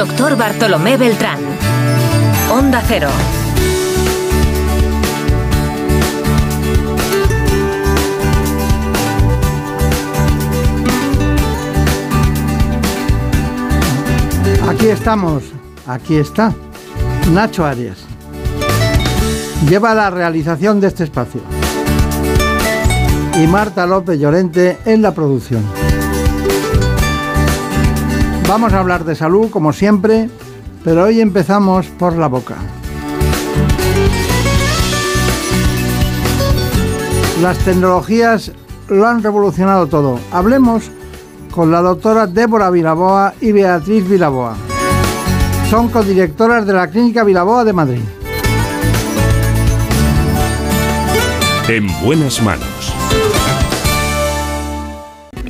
Doctor Bartolomé Beltrán. Onda Cero. Aquí estamos, aquí está, Nacho Arias. Lleva la realización de este espacio. Y Marta López Llorente en la producción. Vamos a hablar de salud como siempre, pero hoy empezamos por la boca. Las tecnologías lo han revolucionado todo. Hablemos con la doctora Débora Vilaboa y Beatriz Vilaboa. Son codirectoras de la Clínica Vilaboa de Madrid. En buenas manos.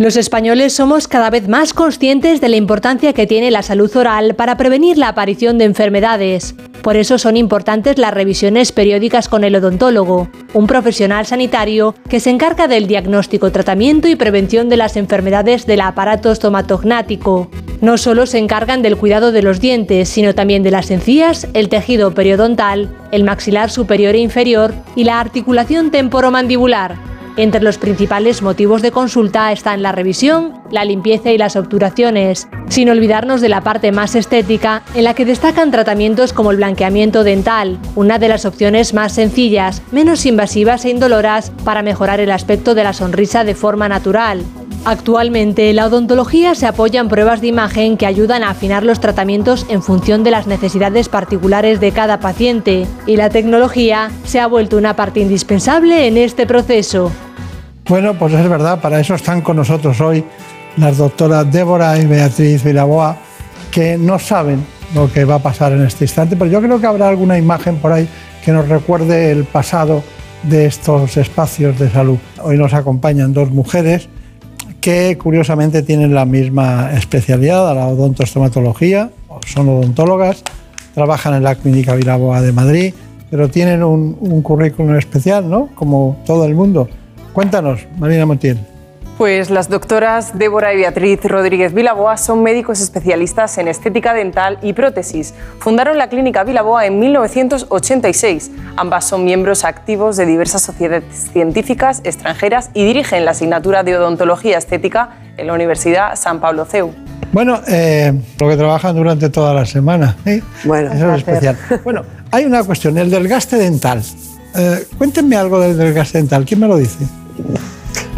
Los españoles somos cada vez más conscientes de la importancia que tiene la salud oral para prevenir la aparición de enfermedades. Por eso son importantes las revisiones periódicas con el odontólogo, un profesional sanitario que se encarga del diagnóstico, tratamiento y prevención de las enfermedades del aparato estomatognático. No solo se encargan del cuidado de los dientes, sino también de las encías, el tejido periodontal, el maxilar superior e inferior y la articulación temporomandibular. Entre los principales motivos de consulta están la revisión, la limpieza y las obturaciones, sin olvidarnos de la parte más estética, en la que destacan tratamientos como el blanqueamiento dental, una de las opciones más sencillas, menos invasivas e indoloras para mejorar el aspecto de la sonrisa de forma natural. Actualmente, la odontología se apoya en pruebas de imagen que ayudan a afinar los tratamientos en función de las necesidades particulares de cada paciente, y la tecnología se ha vuelto una parte indispensable en este proceso. Bueno, pues es verdad, para eso están con nosotros hoy las doctoras Débora y Beatriz Vilaboa, que no saben lo que va a pasar en este instante, pero yo creo que habrá alguna imagen por ahí que nos recuerde el pasado de estos espacios de salud. Hoy nos acompañan dos mujeres que curiosamente tienen la misma especialidad, la odontostomatología, son odontólogas, trabajan en la Clínica Vilaboa de Madrid, pero tienen un, un currículum especial, ¿no? Como todo el mundo. Cuéntanos, Marina Montiel. Pues las doctoras Débora y Beatriz Rodríguez Vilaboa son médicos especialistas en estética dental y prótesis. Fundaron la clínica Vilaboa en 1986. Ambas son miembros activos de diversas sociedades científicas extranjeras y dirigen la asignatura de odontología estética en la Universidad San Pablo CEU. Bueno, eh, lo que trabajan durante toda la semana. ¿eh? Bueno, eso es especial. Bueno, hay una cuestión, el desgaste dental. Eh, cuéntenme algo del desgaste dental. ¿Quién me lo dice?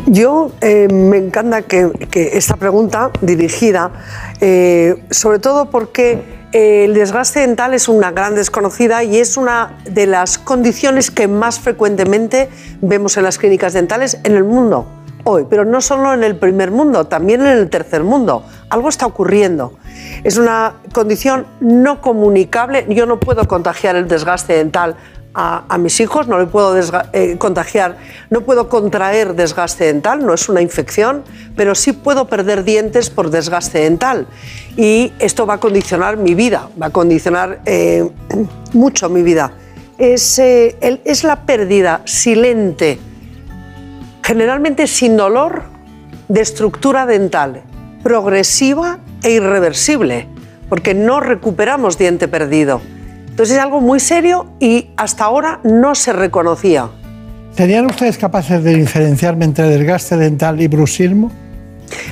Yo eh, me encanta que, esta pregunta dirigida, eh, sobre todo porque eh, el desgaste dental es una gran desconocida y es una de las condiciones que más frecuentemente vemos en las clínicas dentales en el mundo hoy, pero no solo en el primer mundo, también en el tercer mundo. Algo está ocurriendo. Es una condición no comunicable. Yo no puedo contagiar el desgaste dental a, mis hijos, no le puedo eh, contagiar, no puedo contraer desgaste dental, no es una infección, pero sí puedo perder dientes por desgaste dental. Y esto va a condicionar mi vida, va a condicionar eh, mucho mi vida. Es, eh, es la pérdida silente, generalmente sin dolor, de estructura dental, progresiva e irreversible, porque no recuperamos diente perdido. Entonces es algo muy serio y hasta ahora no se reconocía. ¿Serían ustedes capaces de diferenciarme entre desgaste dental y bruxismo?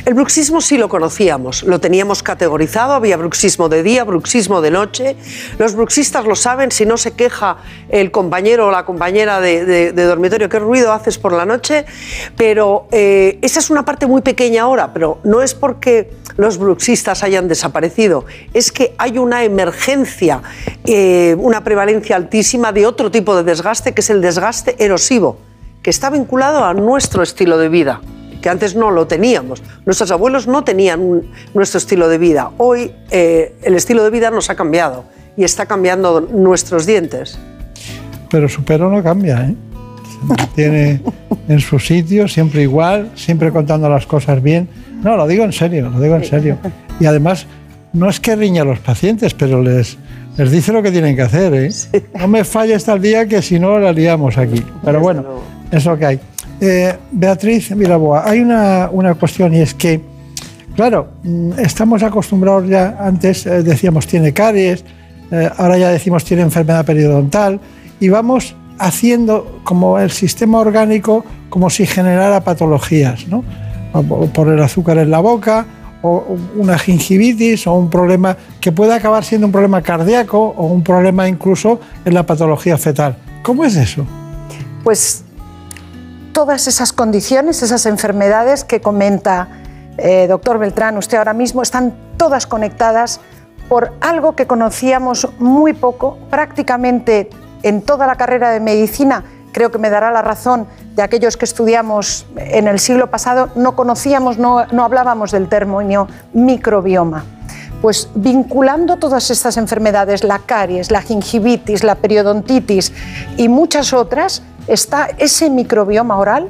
El bruxismo sí lo conocíamos, lo teníamos categorizado, había bruxismo de día, bruxismo de noche. Los bruxistas lo saben, si no se queja el compañero o la compañera de, dormitorio, qué ruido haces por la noche, pero eh, esa es una parte muy pequeña ahora, pero no es porque los bruxistas hayan desaparecido, es que hay una emergencia, eh, una prevalencia altísima de otro tipo de desgaste, que es el desgaste erosivo, que está vinculado a nuestro estilo de vida que antes no lo teníamos. Nuestros abuelos no tenían nuestro estilo de vida. Hoy eh, el estilo de vida nos ha cambiado y está cambiando nuestros dientes. Pero su pelo no cambia, ¿eh? Se mantiene en su sitio, siempre igual, siempre contando las cosas bien. No, lo digo en serio, lo digo en serio. Y además, no es que riña a los pacientes, pero les, les dice lo que tienen que hacer. ¿eh? No me falle hasta el día que si no la liamos aquí. Pero bueno, es lo que hay. Eh, Beatriz Miraboa, hay una, una, cuestión y es que, claro, mm, estamos acostumbrados ya, antes eh, decíamos tiene caries, eh, ahora ya decimos tiene enfermedad periodontal, y vamos haciendo como el sistema orgánico como si generara patologías, ¿no? por el azúcar en la boca, o una gingivitis, o un problema que puede acabar siendo un problema cardíaco o un problema incluso en la patología fetal. ¿Cómo es eso? Pues todas esas condiciones, esas enfermedades que comenta eh, doctor Beltrán, usted ahora mismo, están todas conectadas por algo que conocíamos muy poco, prácticamente en toda la carrera de medicina, creo que me dará la razón de aquellos que estudiamos en el siglo pasado, no conocíamos, no, no hablábamos del término microbioma. Pues vinculando todas estas enfermedades, la caries, la gingivitis, la periodontitis y muchas otras, está ese microbioma oral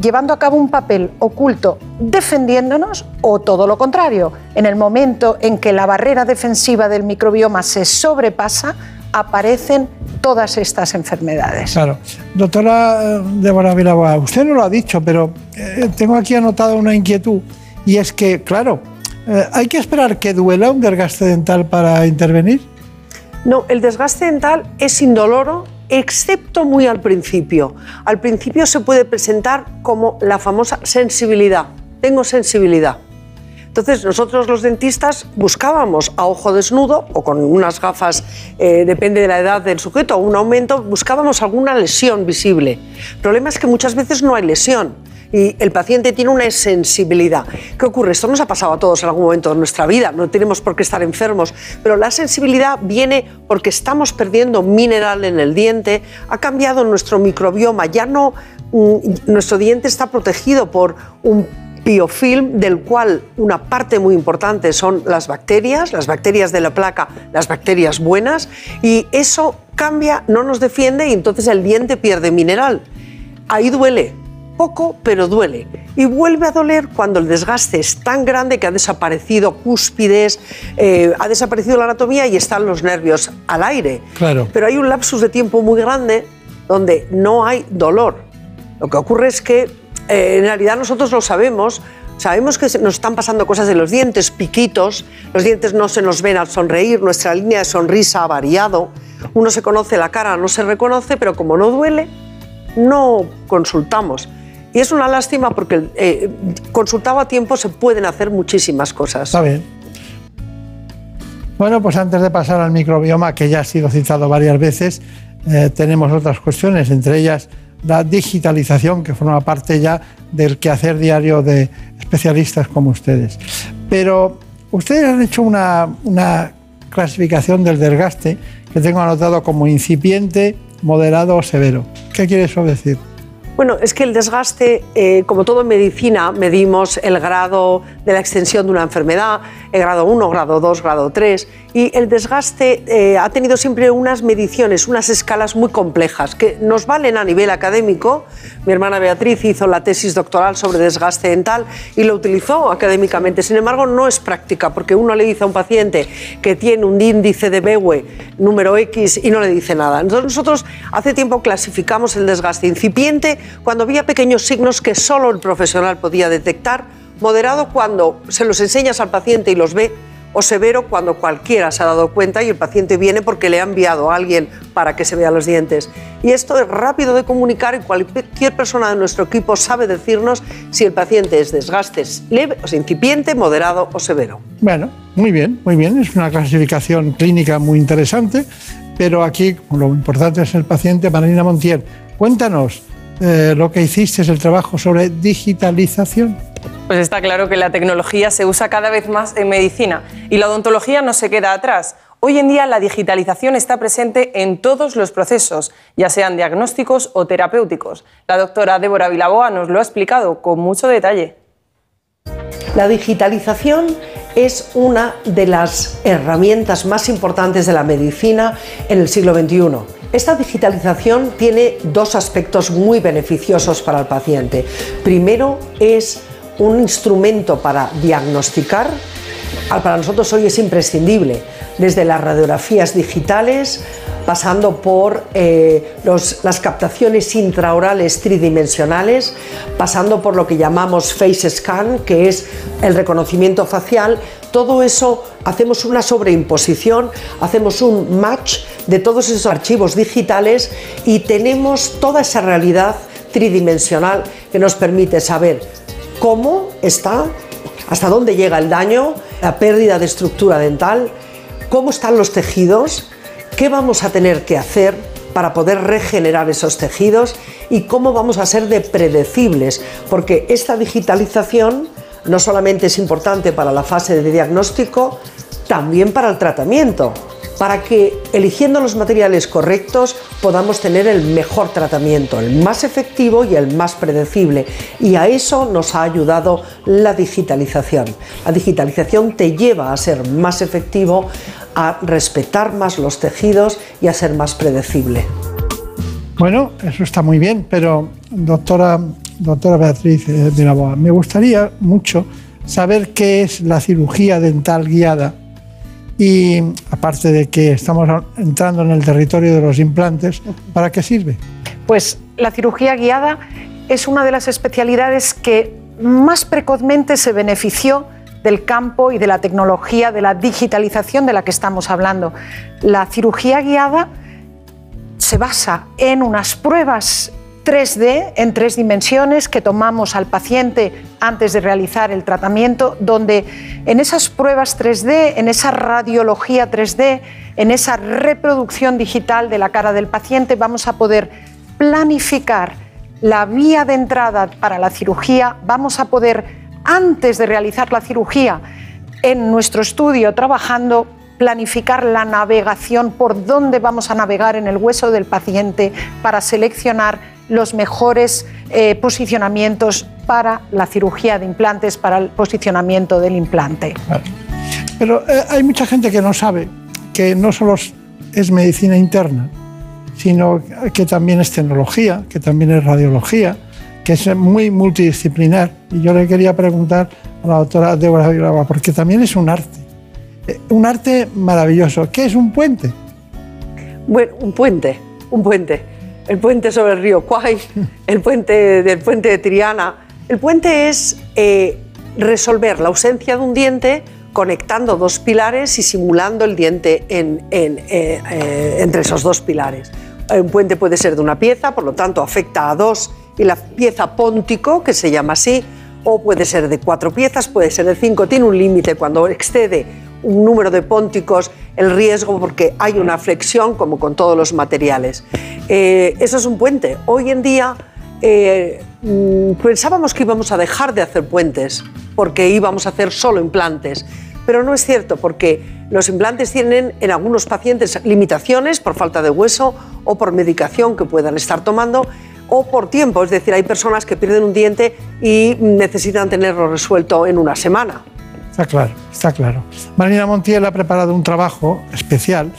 llevando a cabo un papel oculto defendiéndonos o todo lo contrario. En el momento en que la barrera defensiva del microbioma se sobrepasa, aparecen todas estas enfermedades. Claro. Doctora eh, Débora Vilaboa, usted no lo ha dicho, pero eh, tengo aquí anotada una inquietud y es que, claro, eh, ¿hay que esperar que duela un desgaste dental para intervenir? No, el desgaste dental es indoloro, excepto muy al principio. Al principio se puede presentar como la famosa sensibilidad. Tengo sensibilidad. Entonces nosotros los dentistas buscábamos a ojo desnudo o con unas gafas, eh, depende de la edad del sujeto, un aumento, buscábamos alguna lesión visible. El problema es que muchas veces no hay lesión y el paciente tiene una sensibilidad. ¿Qué ocurre? Esto nos ha pasado a todos en algún momento de nuestra vida, no tenemos por qué estar enfermos, pero la sensibilidad viene porque estamos perdiendo mineral en el diente, ha cambiado nuestro microbioma, ya no mm, nuestro diente está protegido por un biofilm del cual una parte muy importante son las bacterias, las bacterias de la placa, las bacterias buenas, y eso cambia, no nos defiende y entonces el diente pierde mineral. Ahí duele, poco, pero duele. Y vuelve a doler cuando el desgaste es tan grande que ha desaparecido cúspides, eh, ha desaparecido la anatomía y están los nervios al aire. Claro. Pero hay un lapsus de tiempo muy grande donde no hay dolor. Lo que ocurre es que eh, en realidad nosotros lo sabemos, sabemos que nos están pasando cosas en los dientes, piquitos, los dientes no se nos ven al sonreír, nuestra línea de sonrisa ha variado, uno se conoce la cara, no se reconoce, pero como no duele, no consultamos. Y es una lástima porque eh, consultado a tiempo se pueden hacer muchísimas cosas. Está bien. Bueno, pues antes de pasar al microbioma, que ya ha sido citado varias veces, eh, tenemos otras cuestiones, entre ellas la digitalización, que forma parte ya del quehacer diario de especialistas como ustedes. Pero ustedes han hecho una, una clasificación del desgaste que tengo anotado como incipiente, moderado o severo. ¿Qué quiere eso decir? Bueno, es que el desgaste, eh, como todo en medicina, medimos el grado de la extensión de una enfermedad, el grado 1, grado 2, grado 3, y el desgaste eh, ha tenido siempre unas mediciones, unas escalas muy complejas que nos valen a nivel académico. Mi hermana Beatriz hizo la tesis doctoral sobre desgaste dental y lo utilizó académicamente. Sin embargo, no es práctica porque uno le dice a un paciente que tiene un índice de Bewe número X y no le dice nada. Entonces nosotros hace tiempo clasificamos el desgaste incipiente cuando había pequeños signos que solo el profesional podía detectar, moderado cuando se los enseñas al paciente y los ve, o severo cuando cualquiera se ha dado cuenta y el paciente viene porque le ha enviado a alguien para que se vea los dientes. Y esto es rápido de comunicar y cualquier persona de nuestro equipo sabe decirnos si el paciente es desgaste leve, o incipiente, moderado o severo. Bueno, muy bien, muy bien. Es una clasificación clínica muy interesante, pero aquí lo importante es el paciente. Marina Montier, cuéntanos, eh, lo que hiciste es el trabajo sobre digitalización. Pues está claro que la tecnología se usa cada vez más en medicina y la odontología no se queda atrás. Hoy en día la digitalización está presente en todos los procesos, ya sean diagnósticos o terapéuticos. La doctora Débora Vilaboa nos lo ha explicado con mucho detalle. La digitalización es una de las herramientas más importantes de la medicina en el siglo XXI esta digitalización tiene dos aspectos muy beneficiosos para el paciente. Primero, es un instrumento para diagnosticar para nosotros hoy es imprescindible, desde las radiografías digitales, pasando por eh, las captaciones intraorales tridimensionales, pasando por lo que llamamos face scan, que es el reconocimiento facial, todo eso hacemos una sobreimposición, hacemos un match de todos esos archivos digitales y tenemos toda esa realidad tridimensional que nos permite saber cómo está, hasta dónde llega el daño, la pérdida de estructura dental, cómo están los tejidos, qué vamos a tener que hacer para poder regenerar esos tejidos y cómo vamos a ser de predecibles, porque esta digitalización no solamente es importante para la fase de diagnóstico, también para el tratamiento, para que eligiendo los materiales correctos podamos tener el mejor tratamiento, el más efectivo y el más predecible. Y a eso nos ha ayudado la digitalización. La digitalización te lleva a ser más efectivo, a respetar más los tejidos y a ser más predecible. Bueno, eso está muy bien, pero doctora, doctora Beatriz eh, de la Boa, me gustaría mucho saber qué es la cirugía dental guiada y aparte de que estamos entrando en el territorio de los implantes, ¿para qué sirve? Pues la cirugía guiada es una de las especialidades que más precozmente se benefició del campo y de la tecnología, de la digitalización de la que estamos hablando. La cirugía guiada se basa en unas pruebas 3D en tres dimensiones que tomamos al paciente antes de realizar el tratamiento, donde en esas pruebas 3D, en esa radiología 3D, en esa reproducción digital de la cara del paciente, vamos a poder planificar la vía de entrada para la cirugía, vamos a poder, antes de realizar la cirugía, en nuestro estudio trabajando, planificar la navegación, por dónde vamos a navegar en el hueso del paciente para seleccionar los mejores eh, posicionamientos para la cirugía de implantes, para el posicionamiento del implante. Pero eh, hay mucha gente que no sabe que no solo es medicina interna, sino que también es tecnología, que también es radiología, que es muy multidisciplinar. Y yo le quería preguntar a la doctora Débora Villalba, porque también es un arte, eh, un arte maravilloso. ¿Qué es un puente? Bueno, un puente, un puente el puente sobre el río Kwai, el puente del puente de Triana. El puente es eh, resolver la ausencia de un diente conectando dos pilares y simulando el diente en, eh, eh, entre esos dos pilares. Un puente puede ser de una pieza, por lo tanto afecta a dos y la pieza póntico, que se llama así, o puede ser de cuatro piezas, puede ser de cinco, tiene un límite cuando excede un número de pónticos, el riesgo porque hay una flexión como con todos los materiales. Eh, eso es un puente. Hoy en día eh, mm, pensábamos que íbamos a dejar de hacer puentes porque íbamos a hacer solo implantes, pero no es cierto porque los implantes tienen en algunos pacientes limitaciones por falta de hueso o por medicación que puedan estar tomando o por tiempo, es decir, hay personas que pierden un diente y necesitan tenerlo resuelto en una semana. Está claro, está claro. Marina Montiel ha preparado un trabajo especial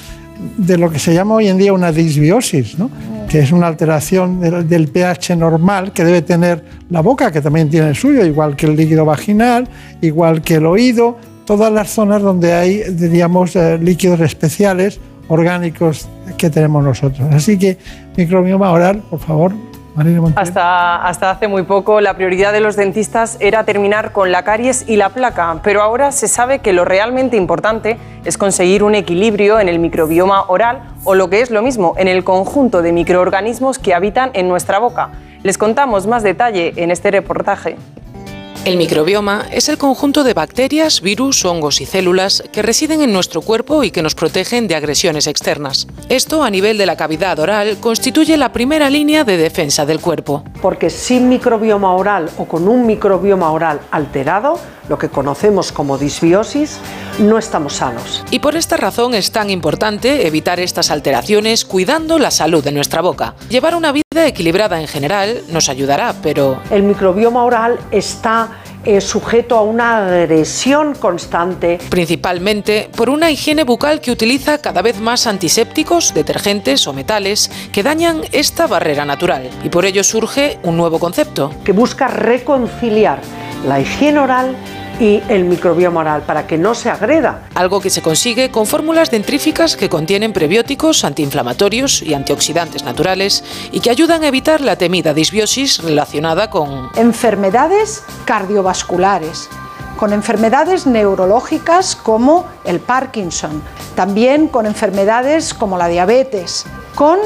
de lo que se llama hoy en día una disbiosis, ¿no? que es una alteración del, pH normal que debe tener la boca, que también tiene el suyo, igual que el líquido vaginal, igual que el oído, todas las zonas donde hay, diríamos, eh, líquidos especiales orgánicos que tenemos nosotros. Así que microbioma oral, por favor, hasta, hasta hace muy poco la prioridad de los dentistas era terminar con la caries y la placa, pero ahora se sabe que lo realmente importante es conseguir un equilibrio en el microbioma oral o lo que es lo mismo, en el conjunto de microorganismos que habitan en nuestra boca. Les contamos más detalle en este reportaje. El microbioma es el conjunto de bacterias, virus, hongos y células que residen en nuestro cuerpo y que nos protegen de agresiones externas. Esto a nivel de la cavidad oral constituye la primera línea de defensa del cuerpo. Porque sin microbioma oral o con un microbioma oral alterado, lo que conocemos como disbiosis, no estamos sanos. Y por esta razón es tan importante evitar estas alteraciones cuidando la salud de nuestra boca. Llevar una vida equilibrada en general nos ayudará, pero... El microbioma oral está es sujeto a una agresión constante. Principalmente por una higiene bucal que utiliza cada vez más antisépticos, detergentes o metales que dañan esta barrera natural. Y por ello surge un nuevo concepto. Que busca reconciliar la higiene oral y el microbioma oral para que no se agreda. Algo que se consigue con fórmulas dentríficas que contienen prebióticos, antiinflamatorios y antioxidantes naturales y que ayudan a evitar la temida disbiosis relacionada con enfermedades cardiovasculares, con enfermedades neurológicas como el Parkinson, también con enfermedades como la diabetes, con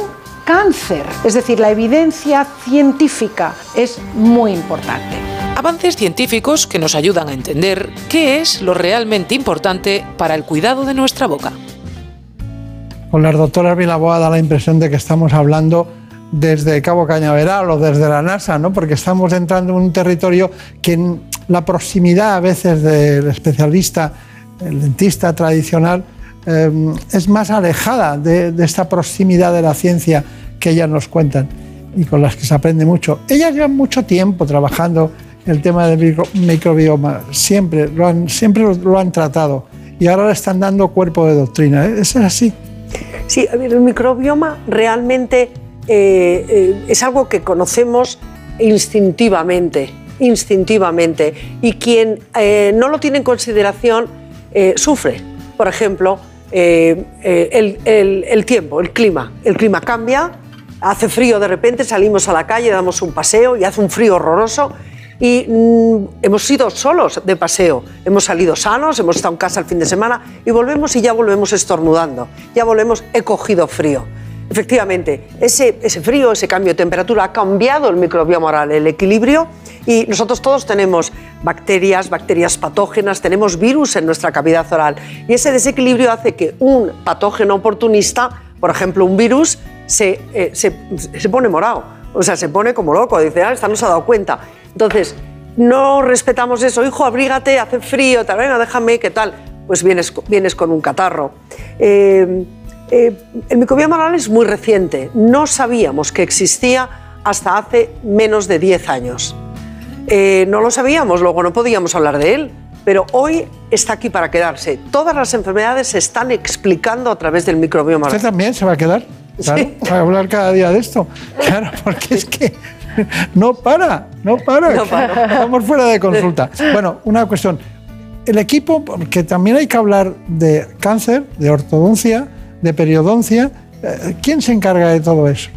cáncer. Es decir, la evidencia científica es muy importante. Avances científicos que nos ayudan a entender qué es lo realmente importante para el cuidado de nuestra boca. Con las doctoras Vilaboa da la impresión de que estamos hablando desde Cabo Cañaveral o desde la NASA, ¿no? porque estamos entrando en un territorio que la proximidad a veces del especialista, el dentista tradicional, eh, es más alejada de, de esta proximidad de la ciencia que ellas nos cuentan y con las que se aprende mucho. Ellas llevan mucho tiempo trabajando el tema del microbioma, siempre lo han, siempre lo han tratado y ahora le están dando cuerpo de doctrina. ¿eh? ¿Es así? Sí, el microbioma realmente eh, eh, es algo que conocemos instintivamente, instintivamente, y quien no lo tiene en consideración sufre. Por ejemplo, el, el tiempo, el clima. El clima cambia, hace frío de repente, salimos a la calle, damos un paseo y hace un frío horroroso y mm, hemos ido solos de paseo, hemos salido sanos, hemos estado en casa el fin de semana y volvemos y ya volvemos estornudando, ya volvemos, he cogido frío. Efectivamente, ese, ese frío, ese cambio de temperatura ha cambiado el microbioma oral, el equilibrio y nosotros todos tenemos bacterias, bacterias patógenas, tenemos virus en nuestra cavidad oral. Y ese desequilibrio hace que un patógeno oportunista, por ejemplo un virus, se, eh, se, se pone morado, o sea, se pone como loco, dice, ah, esta no se ha dado cuenta entonces, no respetamos eso, hijo, abrígate, hace frío, tal, venga, déjame, ¿qué tal? Pues vienes, vienes con un catarro. Eh, eh, el microbioma oral es muy reciente, no sabíamos que existía hasta hace menos de 10 años. Eh, no lo sabíamos, luego no podíamos hablar de él, pero hoy está aquí para quedarse. Todas las enfermedades se están explicando a través del microbioma oral. ¿Usted también se va a quedar? Claro, a hablar cada día de esto. Claro, porque es que no para, no para. Estamos fuera de consulta. Bueno, una cuestión. El equipo, que también hay que hablar de cáncer, de ortodoncia, de periodoncia. Eh, ¿Quién se encarga de todo eso?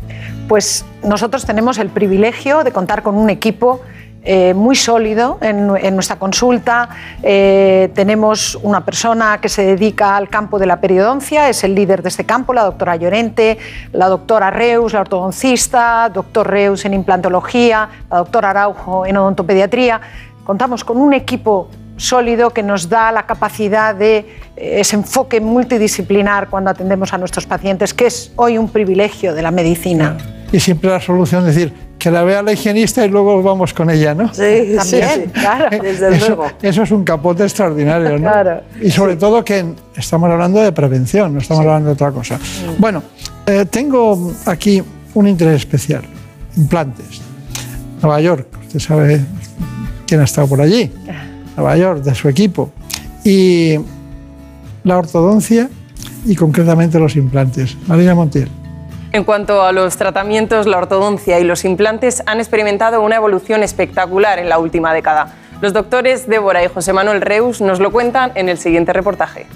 Pues nosotros tenemos el privilegio de contar con un equipo eh, muy sólido en, nuestra consulta. Eh, tenemos una persona que se dedica al campo de la periodoncia, es el líder de este campo, la doctora Llorente, la doctora Reus, la ortodoncista, doctor Reus en implantología, la doctora Araujo en odontopediatría. Contamos con un equipo sólido que nos da la capacidad de eh, ese enfoque multidisciplinar cuando atendemos a nuestros pacientes, que es hoy un privilegio de la medicina. Y siempre la solución es decir, que la vea la higienista y luego vamos con ella, ¿no? Sí, también, claro, desde eso, luego. Eso es un capote extraordinario, ¿no? Claro. Y sobre todo que estamos hablando de prevención, no estamos hablando de otra cosa. Bueno, eh, tengo aquí un interés especial, implantes. Nueva York, usted sabe quién ha estado por allí. Nueva York, de su equipo. Y la ortodoncia y concretamente los implantes. Marina Montiel. En cuanto a los tratamientos, la ortodoncia y los implantes han experimentado una evolución espectacular en la última década. Los doctores Débora y José Manuel Reus nos lo cuentan en el siguiente reportaje.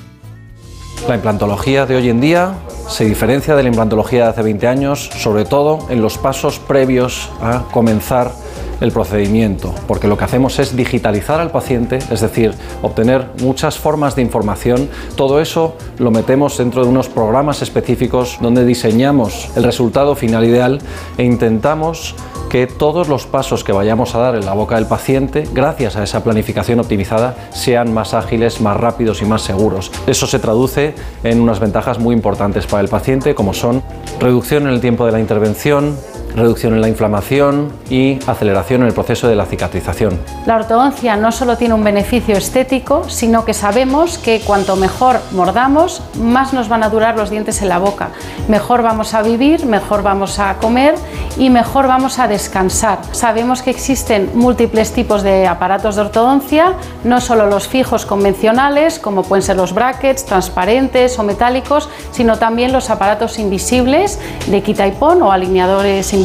La implantología de hoy en día se diferencia de la implantología de hace 20 años, sobre todo en los pasos previos a comenzar el procedimiento, porque lo que hacemos es digitalizar al paciente, es decir, obtener muchas formas de información. Todo eso lo metemos dentro de unos programas específicos donde diseñamos el resultado final ideal e intentamos que todos los pasos que vayamos a dar en la boca del paciente, gracias a esa planificación optimizada, sean más ágiles, más rápidos y más seguros. Eso se traduce en unas ventajas muy importantes para el paciente, como son reducción en el tiempo de la intervención, reducción en la inflamación y aceleración en el proceso de la cicatrización. La ortodoncia no solo tiene un beneficio estético, sino que sabemos que cuanto mejor mordamos, más nos van a durar los dientes en la boca. Mejor vamos a vivir, mejor vamos a comer y mejor vamos a descansar. Sabemos que existen múltiples tipos de aparatos de ortodoncia, no solo los fijos convencionales, como pueden ser los brackets, transparentes o metálicos, sino también los aparatos invisibles de quita y pon o alineadores invisibles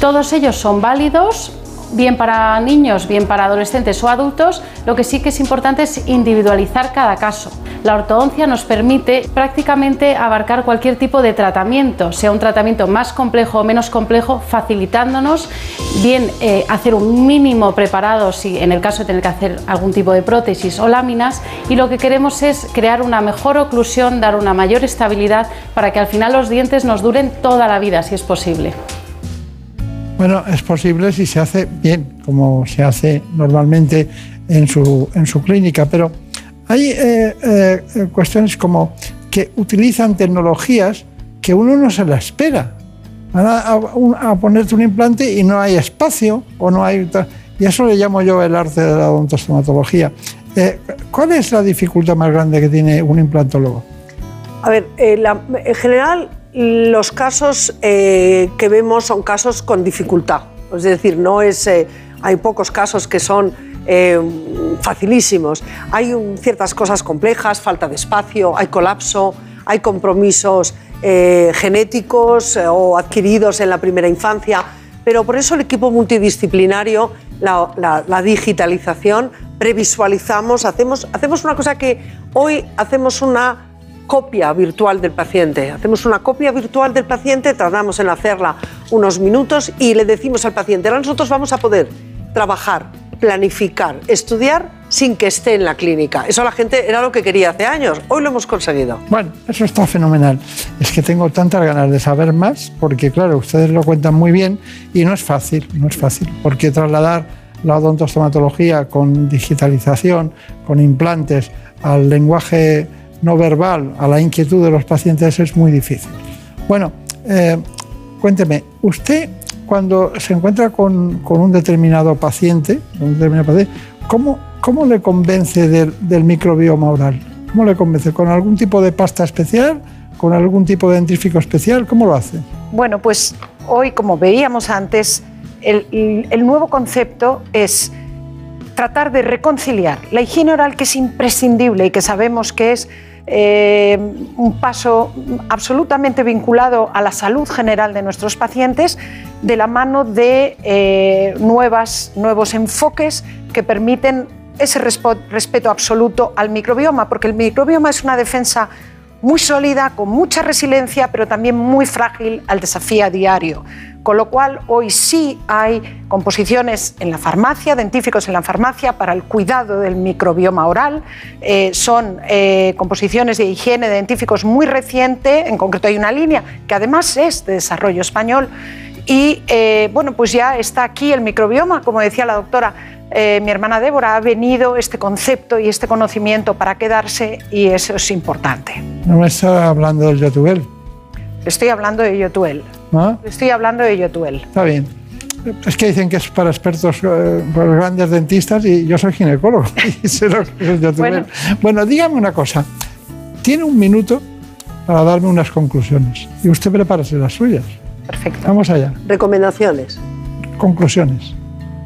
todos ellos son válidos bien para niños, bien para adolescentes o adultos, lo que sí que es importante es individualizar cada caso. La ortodoncia nos permite prácticamente abarcar cualquier tipo de tratamiento, sea un tratamiento más complejo o menos complejo, facilitándonos bien eh, hacer un mínimo preparado si en el caso de tener que hacer algún tipo de prótesis o láminas y lo que queremos es crear una mejor oclusión, dar una mayor estabilidad para que al final los dientes nos duren toda la vida si es posible. Bueno, es posible si se hace bien, como se hace normalmente en su, en su clínica, pero hay eh, eh, cuestiones como que utilizan tecnologías que uno no se la espera. Van a, ponerte un implante y no hay espacio o no hay... Y eso le llamo yo el arte de la odontostomatología. Eh, ¿Cuál es la dificultad más grande que tiene un implantólogo? A ver, en general los casos eh, que vemos son casos con dificultad. Es decir, no es, eh, hay pocos casos que son eh, facilísimos. Hay ciertas cosas complejas, falta de espacio, hay colapso, hay compromisos genéticos o adquiridos en la primera infancia. Pero por eso el equipo multidisciplinario, la, la digitalización, previsualizamos, hacemos, hacemos una cosa que hoy hacemos una copia virtual del paciente. Hacemos una copia virtual del paciente, tardamos en hacerla unos minutos y le decimos al paciente, ahora nosotros vamos a poder trabajar, planificar, estudiar sin que esté en la clínica. Eso la gente era lo que quería hace años. Hoy lo hemos conseguido. Bueno, eso está fenomenal. Es que tengo tantas ganas de saber más porque, claro, ustedes lo cuentan muy bien y no es fácil, no es fácil, porque trasladar la odontostomatología con digitalización, con implantes, al lenguaje no verbal a la inquietud de los pacientes es muy difícil. Bueno, eh, cuénteme, usted cuando se encuentra con, un determinado paciente, ¿cómo, ¿cómo, le convence del, microbioma oral? ¿Cómo le convence? ¿Con algún tipo de pasta especial? ¿Con algún tipo de dentífrico especial? ¿Cómo lo hace? Bueno, pues hoy, como veíamos antes, el, el nuevo concepto es tratar de reconciliar la higiene oral, que es imprescindible y que sabemos que es eh, un paso absolutamente vinculado a la salud general de nuestros pacientes de la mano de eh, nuevas, nuevos enfoques que permiten ese respeto absoluto al microbioma, porque el microbioma es una defensa muy sólida, con mucha resiliencia, pero también muy frágil al desafío diario. Con lo cual, hoy sí hay composiciones en la farmacia, dentíficos en la farmacia para el cuidado del microbioma oral. Eh, son eh, composiciones de higiene de dentíficos muy reciente, en concreto hay una línea que además es de desarrollo español. Y eh, bueno, pues ya está aquí el microbioma, como decía la doctora, mi hermana Débora, ha venido este concepto y este conocimiento para quedarse y eso es importante. No me está hablando del Yotuel. Estoy hablando de Yotuel. ¿Ah? Estoy hablando de Yotuel. Está bien. Es que dicen que es para expertos, eh, para grandes dentistas y yo soy ginecólogo y sé lo que es Yotuel. Bueno. dígame una cosa. Tiene un minuto para darme unas conclusiones y usted prepárese las suyas. Perfecto. Vamos allá. Recomendaciones. Conclusiones.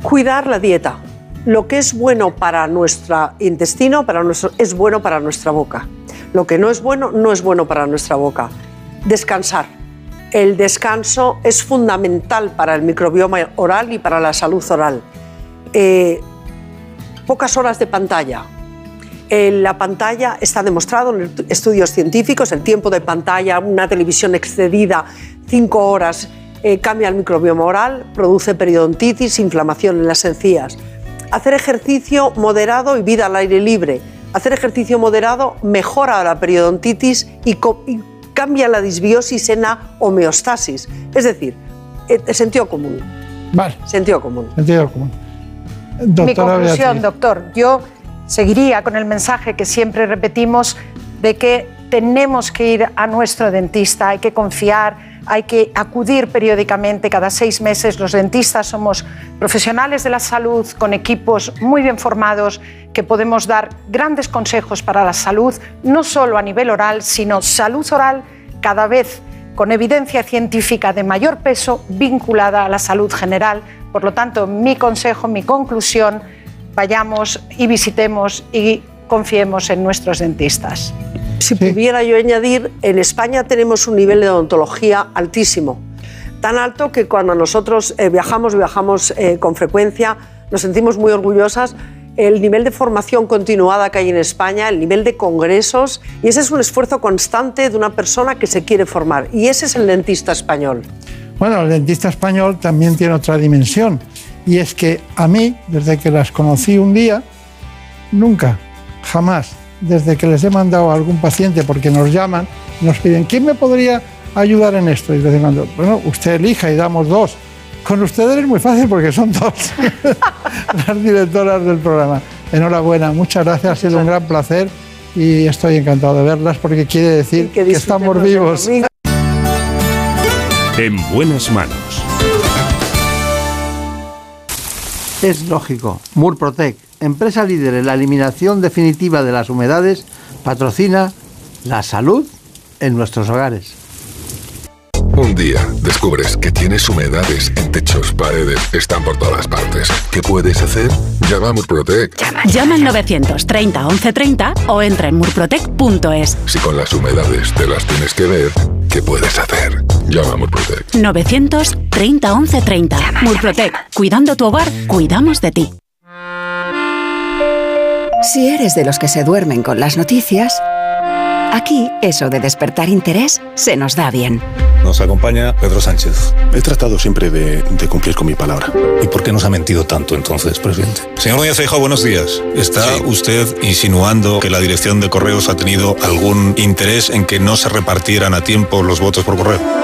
Cuidar la dieta. Lo que es bueno para nuestro intestino para nuestro, es bueno para nuestra boca. Lo que no es bueno no es bueno para nuestra boca. Descansar el descanso es fundamental para el microbioma oral y para la salud oral. Eh, pocas horas de pantalla. En la pantalla está demostrado en estudios científicos, el tiempo de pantalla, una televisión excedida, cinco horas, eh, cambia el microbioma oral, produce periodontitis, inflamación en las encías. Hacer ejercicio moderado y vida al aire libre. Hacer ejercicio moderado mejora la periodontitis y, y cambia la disbiosis en la homeostasis. Es decir, el eh, sentido común. Vale. Sentido común. Sentido común. Mi conclusión, doctor, yo seguiría con el mensaje que siempre repetimos de que tenemos que ir a nuestro dentista, hay que confiar hay que acudir periódicamente, cada seis meses. Los dentistas somos profesionales de la salud con equipos muy bien formados que podemos dar grandes consejos para la salud, no solo a nivel oral, sino salud oral cada vez con evidencia científica de mayor peso vinculada a la salud general. Por lo tanto, mi consejo, mi conclusión, vayamos y visitemos y confiemos en nuestros dentistas. Si pudiera yo añadir, en España tenemos un nivel de odontología altísimo, tan alto que cuando nosotros eh, viajamos, viajamos eh, con frecuencia, nos sentimos muy orgullosas el nivel de formación continuada que hay en España, el nivel de congresos, y ese es un esfuerzo constante de una persona que se quiere formar. Y ese es el dentista español. Bueno, el dentista español también tiene otra dimensión, y es que a mí, desde que las conocí un día, nunca, jamás, desde que les he mandado a algún paciente, porque nos llaman, nos piden, ¿quién me podría ayudar en esto? Y les digo, bueno, usted elija y damos dos. Con ustedes es muy fácil porque son dos las directoras del programa. Enhorabuena, muchas gracias, ha sido un gran placer y estoy encantado de verlas porque quiere decir que, estamos vivos. En buenas manos. Es lógico. Murprotec, empresa líder en la eliminación definitiva de las humedades, patrocina la salud en nuestros hogares. Un día descubres que tienes humedades en techos, paredes, están por todas partes. ¿Qué puedes hacer? Llama a Murprotec. Llama, al 930 1130 o entra en murprotec.es. Si con las humedades te las tienes que ver, ¿qué puedes hacer? Llama a Murprotec. 930 1130. Murprotec. Cuidando tu hogar, cuidamos de ti. Si eres de los que se duermen con las noticias, aquí eso de despertar interés se nos da bien. Nos acompaña Pedro Sánchez. He tratado siempre de, cumplir con mi palabra. ¿Y por qué nos ha mentido tanto entonces, presidente? Señor Núñez Feijóo, buenos días. ¿Está usted insinuando que la dirección de correos ha tenido algún interés en que no se repartieran a tiempo los votos por correo?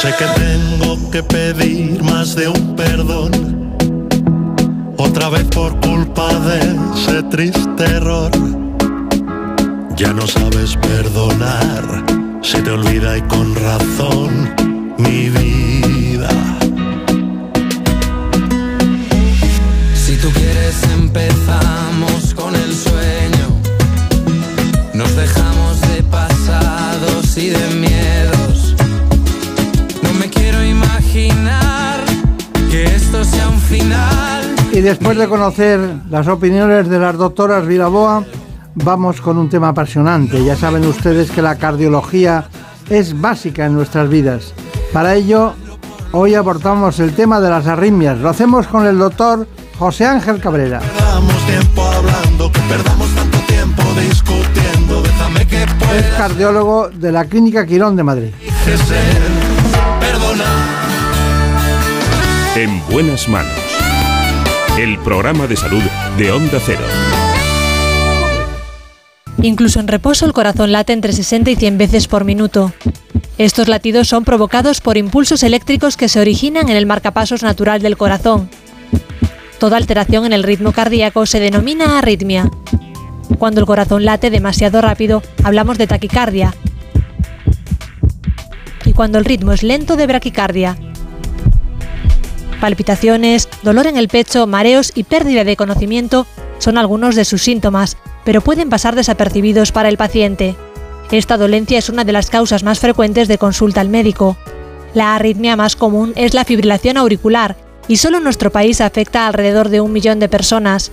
Sé que tengo que pedir más de un perdón. Otra vez por culpa de ese triste error. Ya no sabes perdonar. Se te olvida y con razón mi vida. Si tú quieres empezamos con el sueño. Nos dejamos de pasados y de miedos. Final. Y después de conocer las opiniones de las doctoras Vilaboa, vamos con un tema apasionante. Ya saben ustedes que la cardiología es básica en nuestras vidas. Para ello, hoy abordamos el tema de las arritmias. Lo hacemos con el doctor José Ángel Cabrera. Es cardiólogo de la Clínica Quirón de Madrid. En buenas manos. El programa de salud de Onda Cero. Incluso en reposo el corazón late entre 60 y 100 veces por minuto. Estos latidos son provocados por impulsos eléctricos que se originan en el marcapasos natural del corazón. Toda alteración en el ritmo cardíaco se denomina arritmia. Cuando el corazón late demasiado rápido, hablamos de taquicardia. Y cuando el ritmo es lento, de braquicardia. Palpitaciones, dolor en el pecho, mareos y pérdida de conocimiento son algunos de sus síntomas, pero pueden pasar desapercibidos para el paciente. Esta dolencia es una de las causas más frecuentes de consulta al médico. La arritmia más común es la fibrilación auricular y solo en nuestro país afecta a alrededor de un millón de personas.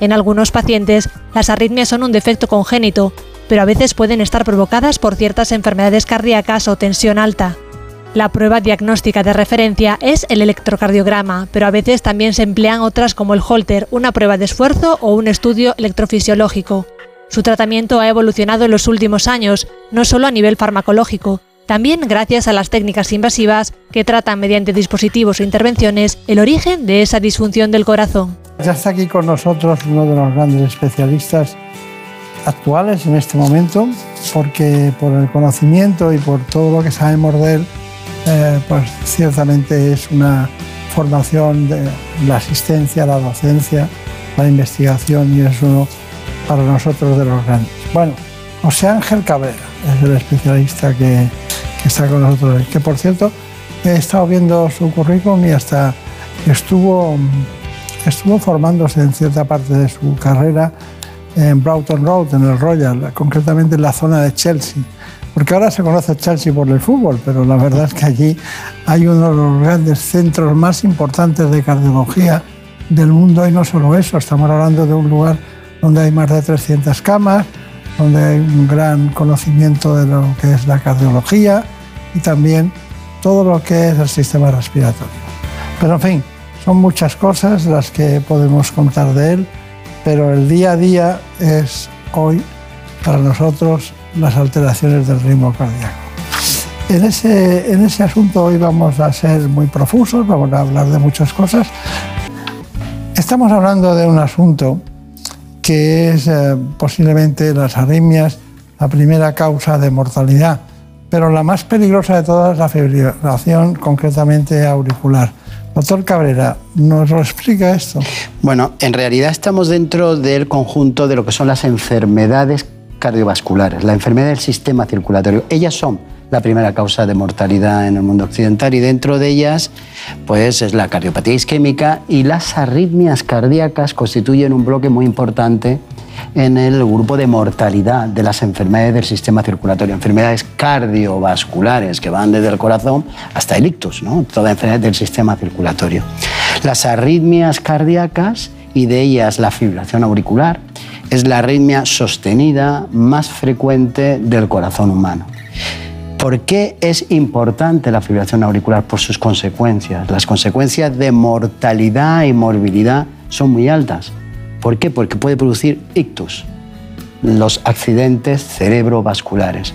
En algunos pacientes, las arritmias son un defecto congénito, pero a veces pueden estar provocadas por ciertas enfermedades cardíacas o tensión alta. La prueba diagnóstica de referencia es el electrocardiograma, pero a veces también se emplean otras como el Holter, una prueba de esfuerzo o un estudio electrofisiológico. Su tratamiento ha evolucionado en los últimos años, no solo a nivel farmacológico, también gracias a las técnicas invasivas que tratan mediante dispositivos o intervenciones el origen de esa disfunción del corazón. Ya está aquí con nosotros uno de los grandes especialistas actuales en este momento, porque por el conocimiento y por todo lo que sabemos de él, eh, pues ciertamente es una formación de la asistencia, la docencia, la investigación y es uno para nosotros de los grandes. Bueno, José Ángel Cabrera es el especialista que, que está con nosotros, que por cierto he estado viendo su currículum y hasta estuvo, estuvo formándose en cierta parte de su carrera en Broughton Road, en el Royal, concretamente en la zona de Chelsea. Porque ahora se conoce Chelsea por el fútbol, pero la verdad es que allí hay uno de los grandes centros más importantes de cardiología del mundo y no solo eso, estamos hablando de un lugar donde hay más de 300 camas, donde hay un gran conocimiento de lo que es la cardiología y también todo lo que es el sistema respiratorio. Pero en fin, son muchas cosas las que podemos contar de él, pero el día a día es hoy para nosotros las alteraciones del ritmo cardíaco. En ese, en ese asunto hoy vamos a ser muy profusos, vamos a hablar de muchas cosas. Estamos hablando de un asunto que es eh, posiblemente las arritmias la primera causa de mortalidad, pero la más peligrosa de todas es la fibrilación concretamente auricular. Doctor Cabrera, ¿nos lo explica esto? Bueno, en realidad estamos dentro del conjunto de lo que son las enfermedades cardiovasculares, la enfermedad del sistema circulatorio. Ellas son la primera causa de mortalidad en el mundo occidental y dentro de ellas pues es la cardiopatía isquémica y las arritmias cardíacas constituyen un bloque muy importante en el grupo de mortalidad de las enfermedades del sistema circulatorio, enfermedades cardiovasculares que van desde el corazón hasta el ictus, ¿no? toda enfermedad del sistema circulatorio. Las arritmias cardíacas y de ellas la fibrilación auricular es la arritmia sostenida más frecuente del corazón humano. ¿Por qué es importante la fibrilación auricular? Por sus consecuencias. Las consecuencias de mortalidad y morbilidad son muy altas. ¿Por qué? Porque puede producir ictus, los accidentes cerebrovasculares,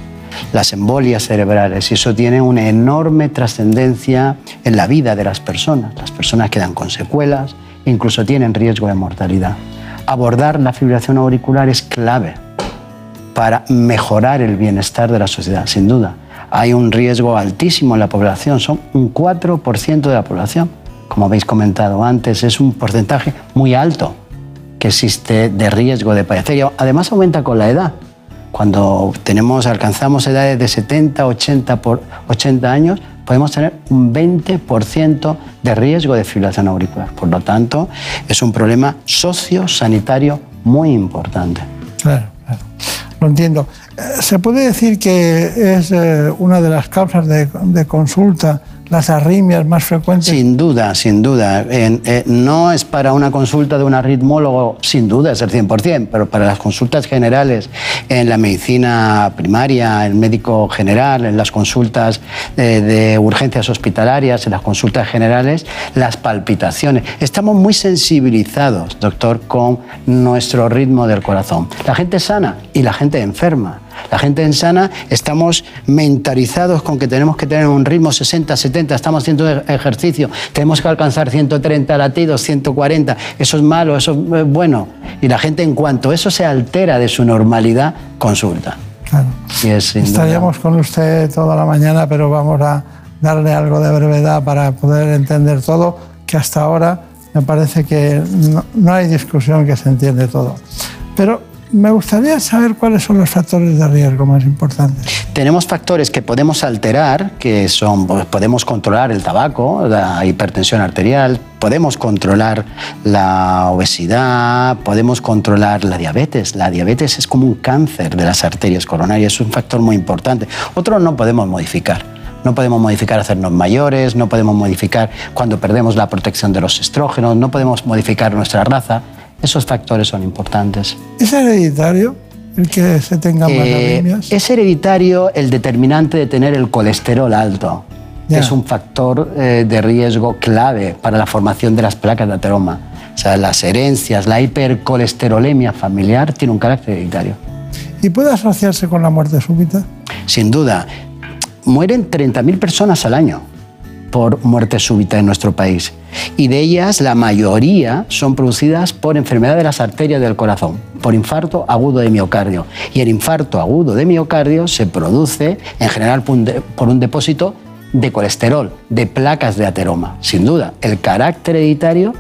las embolias cerebrales, y eso tiene una enorme trascendencia en la vida de las personas. Las personas quedan con secuelas, incluso tienen riesgo de mortalidad. Abordar la fibrilación auricular es clave para mejorar el bienestar de la sociedad, sin duda hay un riesgo altísimo en la población, son un 4% de la población. Como habéis comentado antes, es un porcentaje muy alto que existe de riesgo de padecer. Además aumenta con la edad. Cuando tenemos, alcanzamos edades de 70, 80, por 80 años, podemos tener un 20% de riesgo de fibrilación auricular. Por lo tanto, es un problema sociosanitario muy importante. Claro, claro. Lo entiendo. ¿Se puede decir que es eh, una de las causas de, consulta las arritmias más frecuentes? Sin duda, sin duda. Eh, no es para una consulta de un arritmólogo, sin duda es el 100%, pero para las consultas generales en la medicina primaria, el médico general, en las consultas de, de urgencias hospitalarias, en las consultas generales, las palpitaciones. Estamos muy sensibilizados, doctor, con nuestro ritmo del corazón. La gente sana y la gente enferma. La gente en sana estamos mentalizados con que tenemos que tener un ritmo 60, 70, estamos haciendo ejercicio, tenemos que alcanzar 130 latidos, 140, eso es malo, eso es bueno. Y la gente en cuanto eso se altera de su normalidad, consulta. Claro. Estaríamos con usted toda la mañana, pero vamos a darle algo de brevedad para poder entender todo, que hasta ahora me parece que no, no hay discusión que se entiende todo. Pero me gustaría saber cuáles son los factores de riesgo más importantes. Tenemos factores que podemos alterar, que son, pues, podemos controlar el tabaco, la hipertensión arterial, podemos controlar la obesidad, podemos controlar la diabetes. La diabetes es como un cáncer de las arterias coronarias, es un factor muy importante. Otro no podemos modificar. No podemos modificar hacernos mayores, no podemos modificar cuando perdemos la protección de los estrógenos, no podemos modificar nuestra raza. Esos factores son importantes. ¿Es hereditario el que se tenga más eh, Es hereditario el determinante de tener el colesterol alto. Es un factor eh, de riesgo clave para la formación de las placas de ateroma. O sea, las herencias, la hipercolesterolemia familiar tiene un carácter hereditario. ¿Y puede asociarse con la muerte súbita? Sin duda. Mueren 30.000 personas al año por muerte súbita en nuestro país. Y de ellas la mayoría son producidas por enfermedad de las arterias del corazón, por infarto agudo de miocardio. Y el infarto agudo de miocardio se produce en general por un depósito de colesterol, de placas de ateroma. Sin duda, el carácter hereditario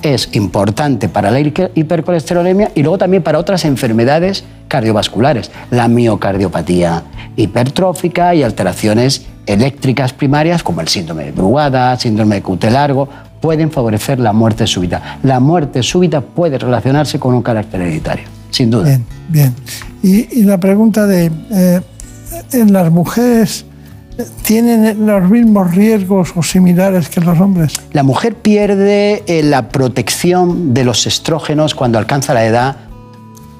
es importante para la hipercolesterolemia y luego también para otras enfermedades cardiovasculares, la miocardiopatía hipertrófica y alteraciones eléctricas primarias como el síndrome de Brugada, síndrome de Cutelargo, pueden favorecer la muerte súbita. La muerte súbita puede relacionarse con un carácter hereditario, sin duda. Bien, bien. Y, la pregunta de, eh, ¿en las mujeres tienen los mismos riesgos o similares que los hombres? La mujer pierde eh, la protección de los estrógenos cuando alcanza la edad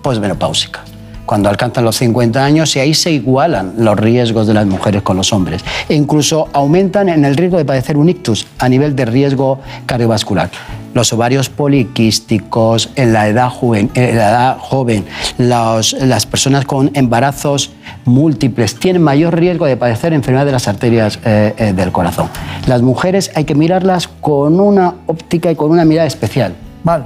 posmenopáusica cuando alcanzan los 50 años y ahí se igualan los riesgos de las mujeres con los hombres. E incluso aumentan en el riesgo de padecer un ictus a nivel de riesgo cardiovascular. Los ovarios poliquísticos en la edad joven, en la edad joven las personas con embarazos múltiples tienen mayor riesgo de padecer enfermedad de las arterias eh, eh, del corazón. Las mujeres hay que mirarlas con una óptica y con una mirada especial. Vale.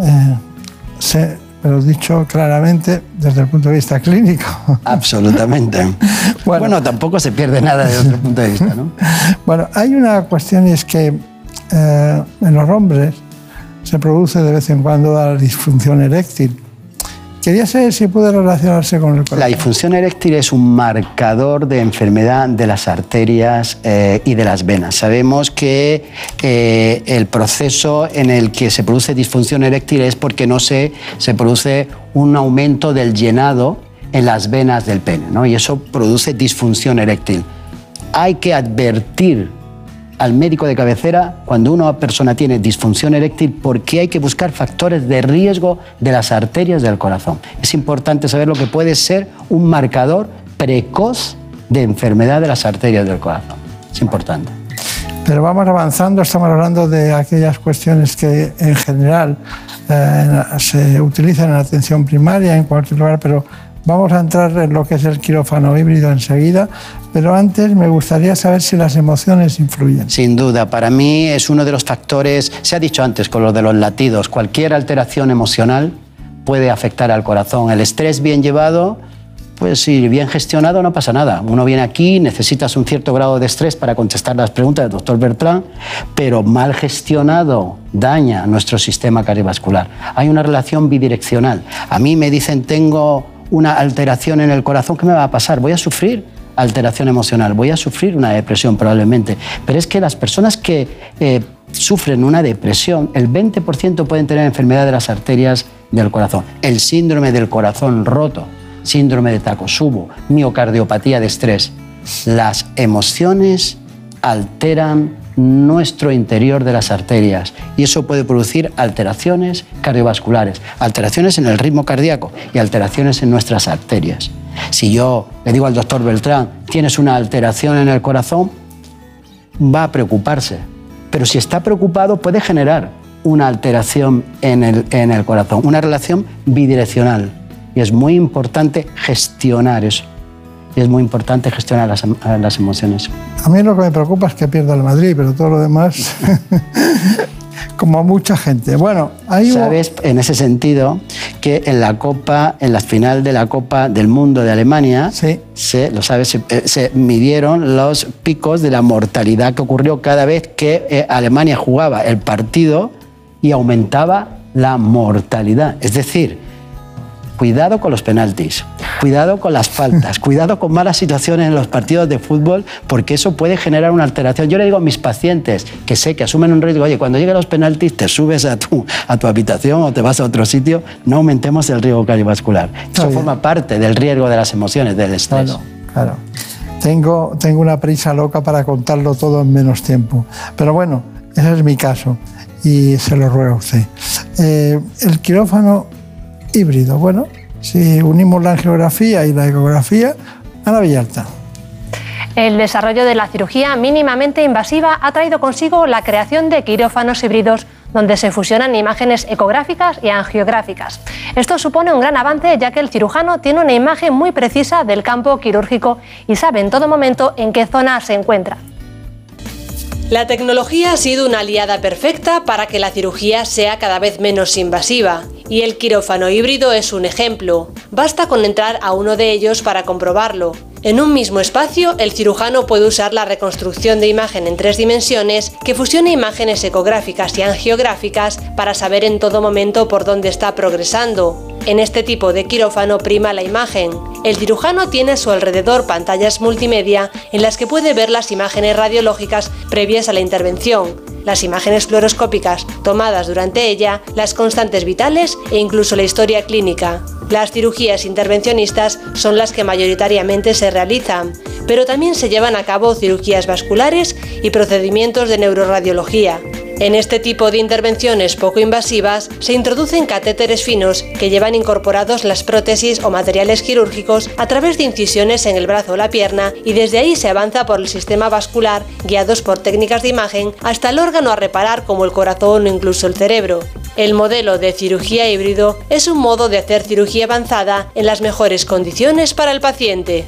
Eh, pero dicho claramente desde el punto de vista clínico. Absolutamente. bueno, tampoco se pierde nada desde otro punto de vista. ¿no? bueno, hay una cuestión y es que eh, en los hombres se produce de vez en cuando la disfunción eréctil. Quería saber si puede relacionarse con el corazón. La disfunción eréctil es un marcador de enfermedad de las arterias eh, y de las venas. Sabemos que eh, el proceso en el que se produce disfunción eréctil es porque no se, se produce un aumento del llenado en las venas del pene, ¿no? y eso produce disfunción eréctil. Hay que advertir al médico de cabecera cuando una persona tiene disfunción eréctil porque hay que buscar factores de riesgo de las arterias del corazón. Es importante saber lo que puede ser un marcador precoz de enfermedad de las arterias del corazón. Es importante. Pero vamos avanzando, estamos hablando de aquellas cuestiones que en general eh, se utilizan en la atención primaria en cualquier lugar, pero Vamos a entrar en lo que es el quirófano híbrido enseguida, pero antes me gustaría saber si las emociones influyen. Sin duda, para mí es uno de los factores, se ha dicho antes con lo de los latidos, cualquier alteración emocional puede afectar al corazón. El estrés bien llevado, pues si bien gestionado no pasa nada. Uno viene aquí, necesitas un cierto grado de estrés para contestar las preguntas del doctor Bertrand, pero mal gestionado daña nuestro sistema cardiovascular. Hay una relación bidireccional. A mí me dicen tengo una alteración en el corazón, ¿qué me va a pasar? Voy a sufrir alteración emocional, voy a sufrir una depresión probablemente. Pero es que las personas que eh, sufren una depresión, el 20% pueden tener enfermedad de las arterias del corazón. El síndrome del corazón roto, síndrome de Takotsubo, miocardiopatía de estrés. Las emociones alteran nuestro interior de las arterias. Y eso puede producir alteraciones cardiovasculares, alteraciones en el ritmo cardíaco y alteraciones en nuestras arterias. Si yo le digo al doctor Beltrán, tienes una alteración en el corazón, va a preocuparse, pero si está preocupado puede generar una alteración en el, en el corazón, una relación bidireccional. Y es muy importante gestionar eso y es muy importante gestionar las, em, las, emociones. A mí lo que me preocupa es que pierda el Madrid, pero todo lo demás, como a mucha gente. Bueno, ahí sabes en ese sentido que en la Copa, en la final de la Copa del Mundo de Alemania, sí. se, lo sabes, se, eh, midieron los picos de la mortalidad que ocurrió cada vez que eh, Alemania jugaba el partido y aumentaba la mortalidad. Es decir, cuidado con los penaltis, cuidado con las faltas, cuidado con malas situaciones en los partidos de fútbol, porque eso puede generar una alteración. Yo le digo a mis pacientes que sé que asumen un riesgo, oye, cuando lleguen los penaltis te subes a tu, a tu habitación o te vas a otro sitio, no aumentemos el riesgo cardiovascular. Eso forma parte del riesgo de las emociones, del estrés. Claro, claro. Tengo, tengo una prisa loca para contarlo todo en menos tiempo. Pero bueno, ese es mi caso y se lo ruego a usted. Eh, el quirófano híbrido. Bueno, si unimos la angiografía y la ecografía, a la Villalta. El desarrollo de la cirugía mínimamente invasiva ha traído consigo la creación de quirófanos híbridos donde se fusionan imágenes ecográficas y angiográficas. Esto supone un gran avance ya que el cirujano tiene una imagen muy precisa del campo quirúrgico y sabe en todo momento en qué zona se encuentra. La tecnología ha sido una aliada perfecta para que la cirugía sea cada vez menos invasiva, y el quirófano híbrido es un ejemplo. Basta con entrar a uno de ellos para comprobarlo. En un mismo espacio, el cirujano puede usar la reconstrucción de imagen en tres dimensiones que fusiona imágenes ecográficas y angiográficas para saber en todo momento por dónde está progresando. En este tipo de quirófano prima la imagen. El cirujano tiene a su alrededor pantallas multimedia en las que puede ver las imágenes radiológicas previas a la intervención las imágenes fluoroscópicas tomadas durante ella, las constantes vitales e incluso la historia clínica. Las cirugías intervencionistas son las que mayoritariamente se realizan, pero también se llevan a cabo cirugías vasculares y procedimientos de neuroradiología. En este tipo de intervenciones poco invasivas se introducen catéteres finos que llevan incorporados las prótesis o materiales quirúrgicos a través de incisiones en el brazo o la pierna y desde ahí se avanza por el sistema vascular guiados por técnicas de imagen hasta el órgano a reparar como el corazón o incluso el cerebro. El modelo de cirugía híbrido es un modo de hacer cirugía avanzada en las mejores condiciones para el paciente.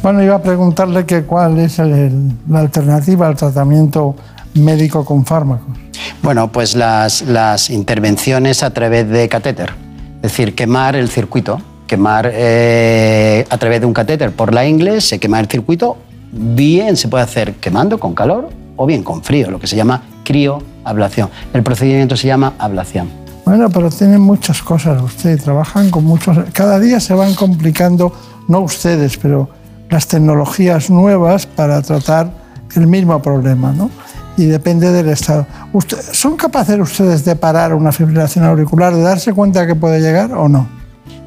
Bueno, iba a preguntarle cuál es la alternativa al tratamiento médico con fármacos. Bueno, pues las, las intervenciones a través de catéter, es decir, quemar el circuito, quemar eh, a través de un catéter por la ingle, se quema el circuito, bien se puede hacer quemando con calor o bien con frío, lo que se llama crioablación. El procedimiento se llama ablación. Bueno, pero tienen muchas cosas ustedes, trabajan con muchos... Cada día se van complicando, no ustedes, pero las tecnologías nuevas para tratar el mismo problema, ¿no? Y depende del estado. Usted- ¿Son capaces ustedes de parar una fibrilación auricular, de darse cuenta que puede llegar o no?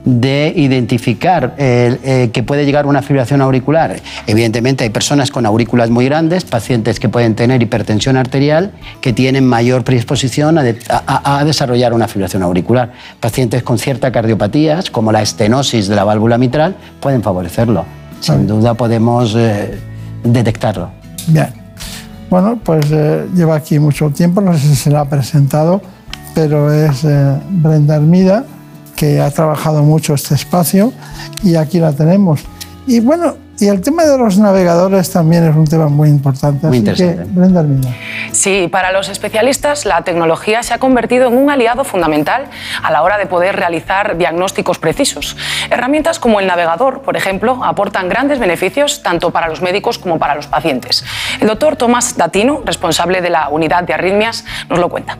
de identificar eh, que puede llegar una fibrilación auricular. Evidentemente hay personas con aurículas muy grandes, pacientes que pueden tener hipertensión arterial, que tienen mayor predisposición a, de- a- a desarrollar una fibrilación auricular. Pacientes con ciertas cardiopatías, como la estenosis de la válvula mitral, pueden favorecerlo. Sin duda podemos eh, detectarlo. Bien. Bueno, pues eh, lleva aquí mucho tiempo, no sé si se la ha presentado, pero es eh, Brenda Hermida, que ha trabajado mucho este espacio y aquí la tenemos. Y bueno, y el tema de los navegadores también es un tema muy importante. Muy así que. Brenda. Sí, para los especialistas la tecnología se ha convertido en un aliado fundamental a la hora de poder realizar diagnósticos precisos. Herramientas como el navegador, por ejemplo, aportan grandes beneficios tanto para los médicos como para los pacientes. El doctor Tomás Datino, responsable de la unidad de arritmias, nos lo cuenta.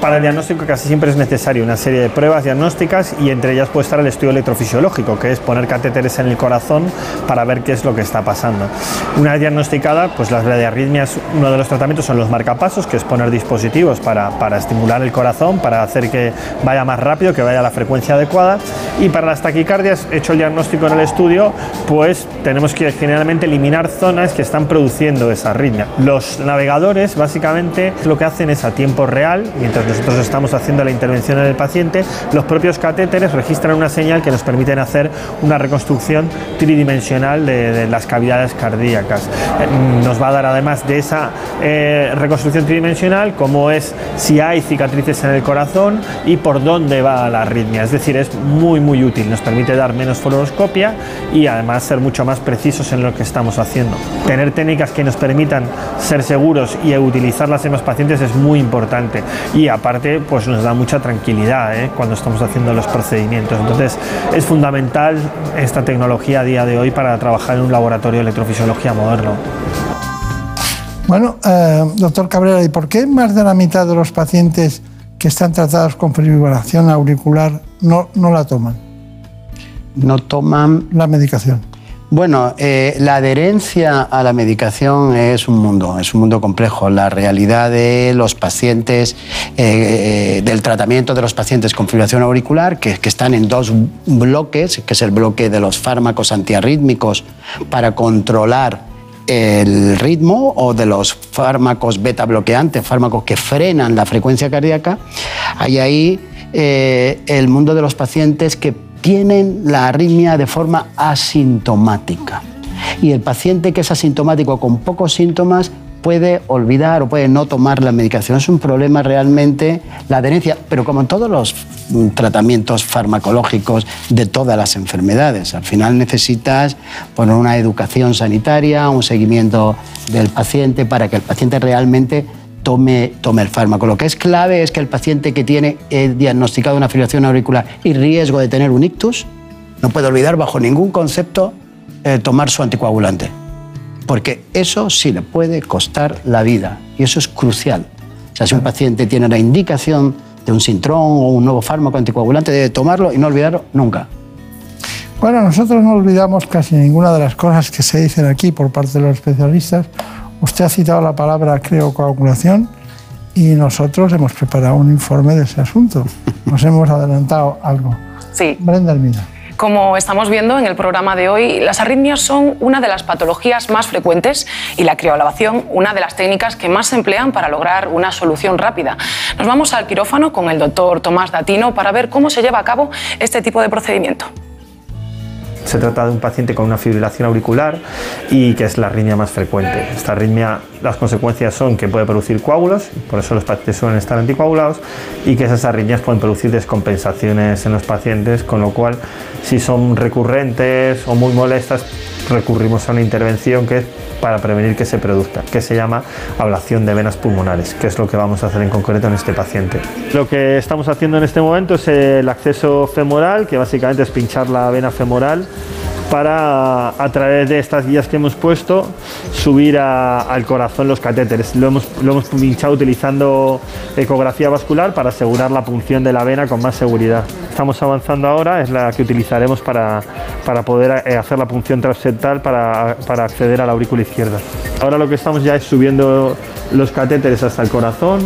Para el diagnóstico casi siempre es necesario una serie de pruebas diagnósticas y entre ellas puede estar el estudio electrofisiológico, que es poner catéteres en el corazón para ver qué es lo que está pasando. Una vez diagnosticada, pues las arritmias, uno de los tratamientos son los marcapasos, que es poner dispositivos para, para estimular el corazón, para hacer que vaya más rápido, que vaya a la frecuencia adecuada. Y para las taquicardias, hecho el diagnóstico en el estudio, pues tenemos que generalmente eliminar zonas que están produciendo esa arritmia. Los navegadores básicamente lo que hacen es a tiempo real, mientras nosotros estamos haciendo la intervención en el paciente, los propios catéteres registran una señal que nos permiten hacer una reconstrucción tridimensional de, de las cavidades cardíacas. Eh, Nos va a dar además de esa eh, reconstrucción tridimensional cómo es si hay cicatrices en el corazón y por dónde va la arritmia. Es decir, es muy muy útil, nos permite dar menos fluoroscopia y además ser mucho más precisos en lo que estamos haciendo. Tener técnicas que nos permitan ser seguros y utilizarlas en los pacientes es muy importante y aparte pues nos da mucha tranquilidad ¿eh? cuando estamos haciendo los procedimientos. Entonces es fundamental esta tecnología a día de hoy para trabajar en un laboratorio de electrofisiología moderno. Bueno, eh, doctor Cabrera, ¿y por qué más de la mitad de los pacientes que están tratados con fibrilación auricular no, no la toman? No toman la medicación. Bueno, eh, la adherencia a la medicación es un mundo, es un mundo complejo. La realidad de los pacientes, eh, eh, del tratamiento de los pacientes con fibrilación auricular, que, que están en dos bloques, que es el bloque de los fármacos antiarrítmicos para controlar el ritmo o de los fármacos beta bloqueantes, fármacos que frenan la frecuencia cardíaca, hay ahí eh, el mundo de los pacientes que tienen la arritmia de forma asintomática. Y el paciente que es asintomático con pocos síntomas puede olvidar o puede no tomar la medicación. Es un problema realmente la adherencia, pero como en todos los mm, tratamientos farmacológicos de todas las enfermedades, al final necesitas poner una educación sanitaria, un seguimiento del paciente para que el paciente realmente tome, tome el fármaco. Lo que es clave es que el paciente que tiene eh, diagnosticado una fibrilación auricular y riesgo de tener un ictus, no puede olvidar bajo ningún concepto eh, tomar su anticoagulante, porque eso sí le puede costar la vida y eso es crucial. O sea, si un paciente tiene la indicación de un sintrón o un nuevo fármaco anticoagulante, debe tomarlo y no olvidarlo nunca. Bueno, nosotros no olvidamos casi ninguna de las cosas que se dicen aquí por parte de los especialistas. Usted ha citado la palabra, creo, coagulación y nosotros hemos preparado un informe de ese asunto. Nos hemos adelantado algo. Sí. Brenda Hermida. Como estamos viendo en el programa de hoy, las arritmias son una de las patologías más frecuentes y la criolavación una de las técnicas que más se emplean para lograr una solución rápida. Nos vamos al quirófano con el doctor Tomás Datino para ver cómo se lleva a cabo este tipo de procedimiento. Se trata de un paciente con una fibrilación auricular y que es la arritmia más frecuente. Esta arritmia, las consecuencias son que puede producir coágulos, por eso los pacientes suelen estar anticoagulados, y que esas arritmias pueden producir descompensaciones en los pacientes, con lo cual, si son recurrentes o muy molestas, recurrimos a una intervención que es para prevenir que se produzca, que se llama ablación de venas pulmonares, que es lo que vamos a hacer en concreto en este paciente. Lo que estamos haciendo en este momento es el acceso femoral, que básicamente es pinchar la vena femoral para a través de estas guías que hemos puesto subir al corazón los catéteres. Lo hemos, lo hemos pinchado utilizando ecografía vascular para asegurar la punción de la vena con más seguridad. Estamos avanzando ahora, es la que utilizaremos para, para poder eh, hacer la punción transeptal para, para acceder a la aurícula izquierda. Ahora lo que estamos ya es subiendo los catéteres hasta el corazón.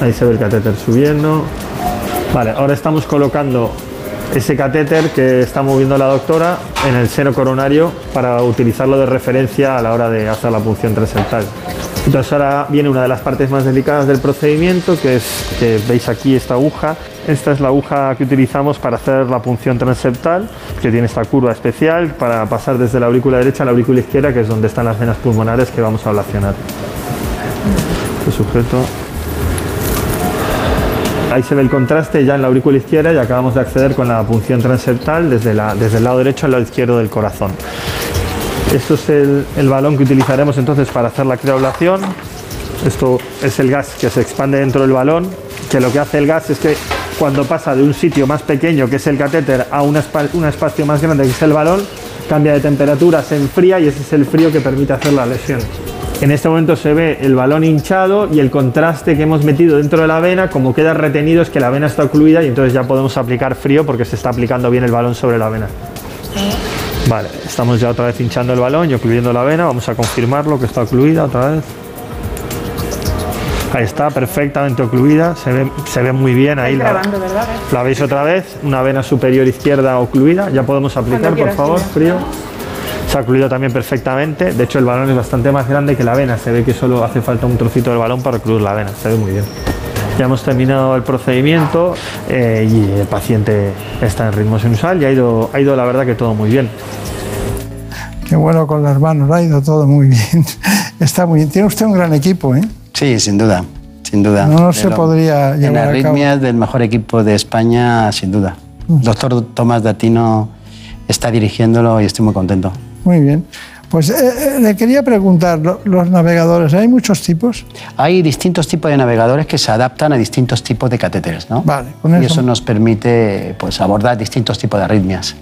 Ahí se ve el catéter subiendo. Vale, ahora estamos colocando ese catéter que está moviendo la doctora en el seno coronario para utilizarlo de referencia a la hora de hacer la punción transeptal. Entonces ahora viene una de las partes más delicadas del procedimiento, que es que veis aquí esta aguja. Esta es la aguja que utilizamos para hacer la punción transeptal, que tiene esta curva especial para pasar desde la aurícula derecha a la aurícula izquierda, que es donde están las venas pulmonares que vamos a ablacionar. Este sujeto Ahí se ve el contraste ya en la aurícula izquierda y acabamos de acceder con la punción transeptal desde, desde el lado derecho al lado izquierdo del corazón. Esto es el, el balón que utilizaremos entonces para hacer la crioablación. Esto es el gas que se expande dentro del balón, que lo que hace el gas es que cuando pasa de un sitio más pequeño, que es el catéter, a un espacio más grande, que es el balón, cambia de temperatura, se enfría y ese es el frío que permite hacer la lesión. En este momento se ve el balón hinchado y el contraste que hemos metido dentro de la vena, como queda retenido es que la vena está ocluida y entonces ya podemos aplicar frío porque se está aplicando bien el balón sobre la vena. Vale, estamos ya otra vez hinchando el balón y ocluyendo la vena, vamos a confirmarlo que está ocluida otra vez. Ahí está, perfectamente ocluida, se ve, se ve muy bien ahí. La, grabando, ¿verdad? la veis otra vez, una vena superior izquierda ocluida, ya podemos aplicar, por favor, frío. Se ha ocluido también perfectamente, de hecho el balón es bastante más grande que la vena, se ve que solo hace falta un trocito del balón para ocluir la vena, se ve muy bien. Ya hemos terminado el procedimiento eh, y el paciente está en ritmo sinusal y ha ido, ha ido la verdad que todo muy bien. Qué bueno con las manos, ha ido todo muy bien. Está muy bien. Tiene usted un gran equipo, ¿eh? Sí, sin duda, sin duda. No, no se lo- podría En llevar a cabo. arritmias del mejor equipo de España, sin duda. Doctor Tomás Datino está dirigiéndolo y estoy muy contento. Muy bien. Pues eh, eh, le quería preguntar, lo- los navegadores, ¿hay muchos tipos? Hay distintos tipos de navegadores que se adaptan a distintos tipos de catéteres, ¿no? Vale, con y eso- eso nos permite pues, abordar distintos tipos de arritmias.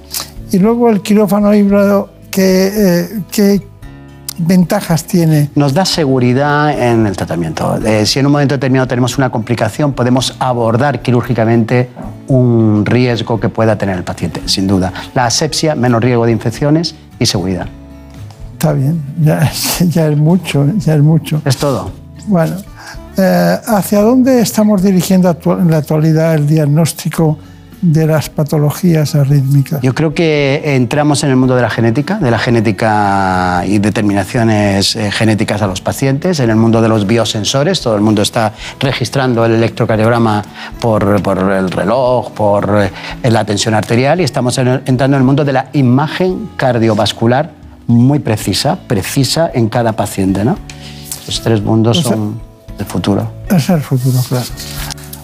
Y luego el quirófano híbrido, ¿qué, eh, qué ventajas tiene? Nos da seguridad en el tratamiento. Eh, si en un momento determinado tenemos una complicación, podemos abordar quirúrgicamente un riesgo que pueda tener el paciente, sin duda. La asepsia, menos riesgo de infecciones y seguridad. Está bien, ya, ya es mucho, ya es mucho. Es todo. Bueno, eh, ¿hacia dónde estamos dirigiendo en la actualidad el diagnóstico de las patologías arrítmicas? Yo creo que entramos en el mundo de la genética, de la genética y determinaciones eh, genéticas a los pacientes, en el mundo de los biosensores, todo el mundo está registrando el electrocardiograma por, por el reloj, por eh, la tensión arterial y estamos entrando en el mundo de la imagen cardiovascular muy precisa, precisa en cada paciente. ¿no? Los tres mundos O sea- son el futuro. Es el futuro, claro.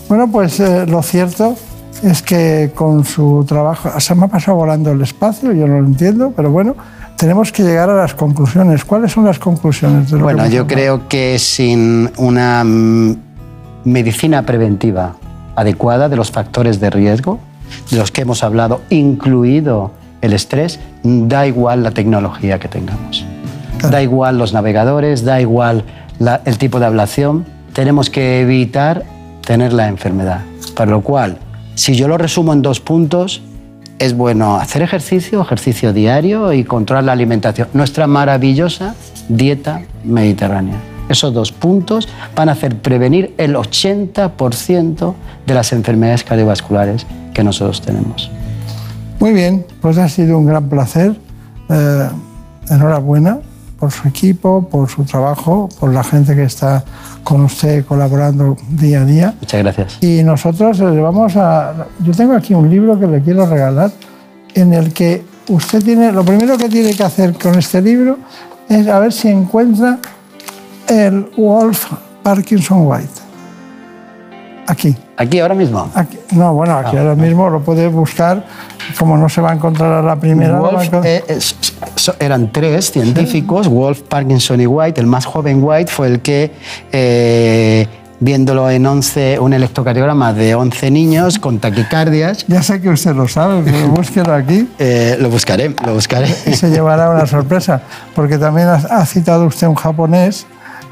Bueno, pues eh, lo cierto es que con su trabajo, se me ha pasado volando el espacio, yo no lo entiendo, pero bueno, tenemos que llegar a las conclusiones. ¿Cuáles son las conclusiones de lo Bueno, que yo hablado? creo que sin una mm, medicina preventiva adecuada de los factores de riesgo, de los que hemos hablado, incluido el estrés, da igual la tecnología que tengamos. Da igual los navegadores, da igual la- el tipo de ablación. Tenemos que evitar tener la enfermedad. Para lo cual, si yo lo resumo en dos puntos, es bueno hacer ejercicio, ejercicio diario y controlar la alimentación. Nuestra maravillosa dieta mediterránea. Esos dos puntos van a hacer prevenir el 80% de las enfermedades cardiovasculares que nosotros tenemos. Muy bien, pues ha sido un gran placer. Eh, enhorabuena por su equipo, por su trabajo, por la gente que está con usted colaborando día a día. Muchas gracias. Y nosotros le vamos a... Yo tengo aquí un libro que le quiero regalar en el que usted tiene... Lo primero que tiene que hacer con este libro es a ver si encuentra el Wolf Parkinson White. Aquí. ¿Aquí ahora mismo? no, bueno, aquí Ah, ahora ah. mismo lo puede buscar. Como no se va a encontrar a la primera, a Wolf, encontrar- eh, es- eran tres científicos, Wolf, Parkinson y White. El más joven White fue el que, eh, viéndolo en 11, un electrocardiograma de 11 niños con taquicardias. Ya sé que usted lo sabe, pero búsquelo aquí. Eh, lo buscaré, lo buscaré. y se llevará una sorpresa, porque también ha, ha citado usted un japonés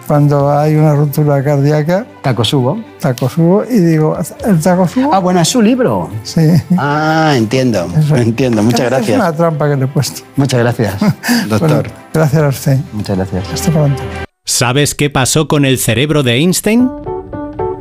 cuando hay una ruptura cardíaca. Takosubo. Takosubo, y digo, ¿el Takosubo? Ah, bueno, es su libro. Sí. Ah, entiendo, entiendo. Muchas Es gracias. una trampa que le he puesto. Muchas gracias, doctor. Bueno, gracias a usted. Muchas gracias. Hasta pronto. ¿Sabes qué pasó con el cerebro de Einstein?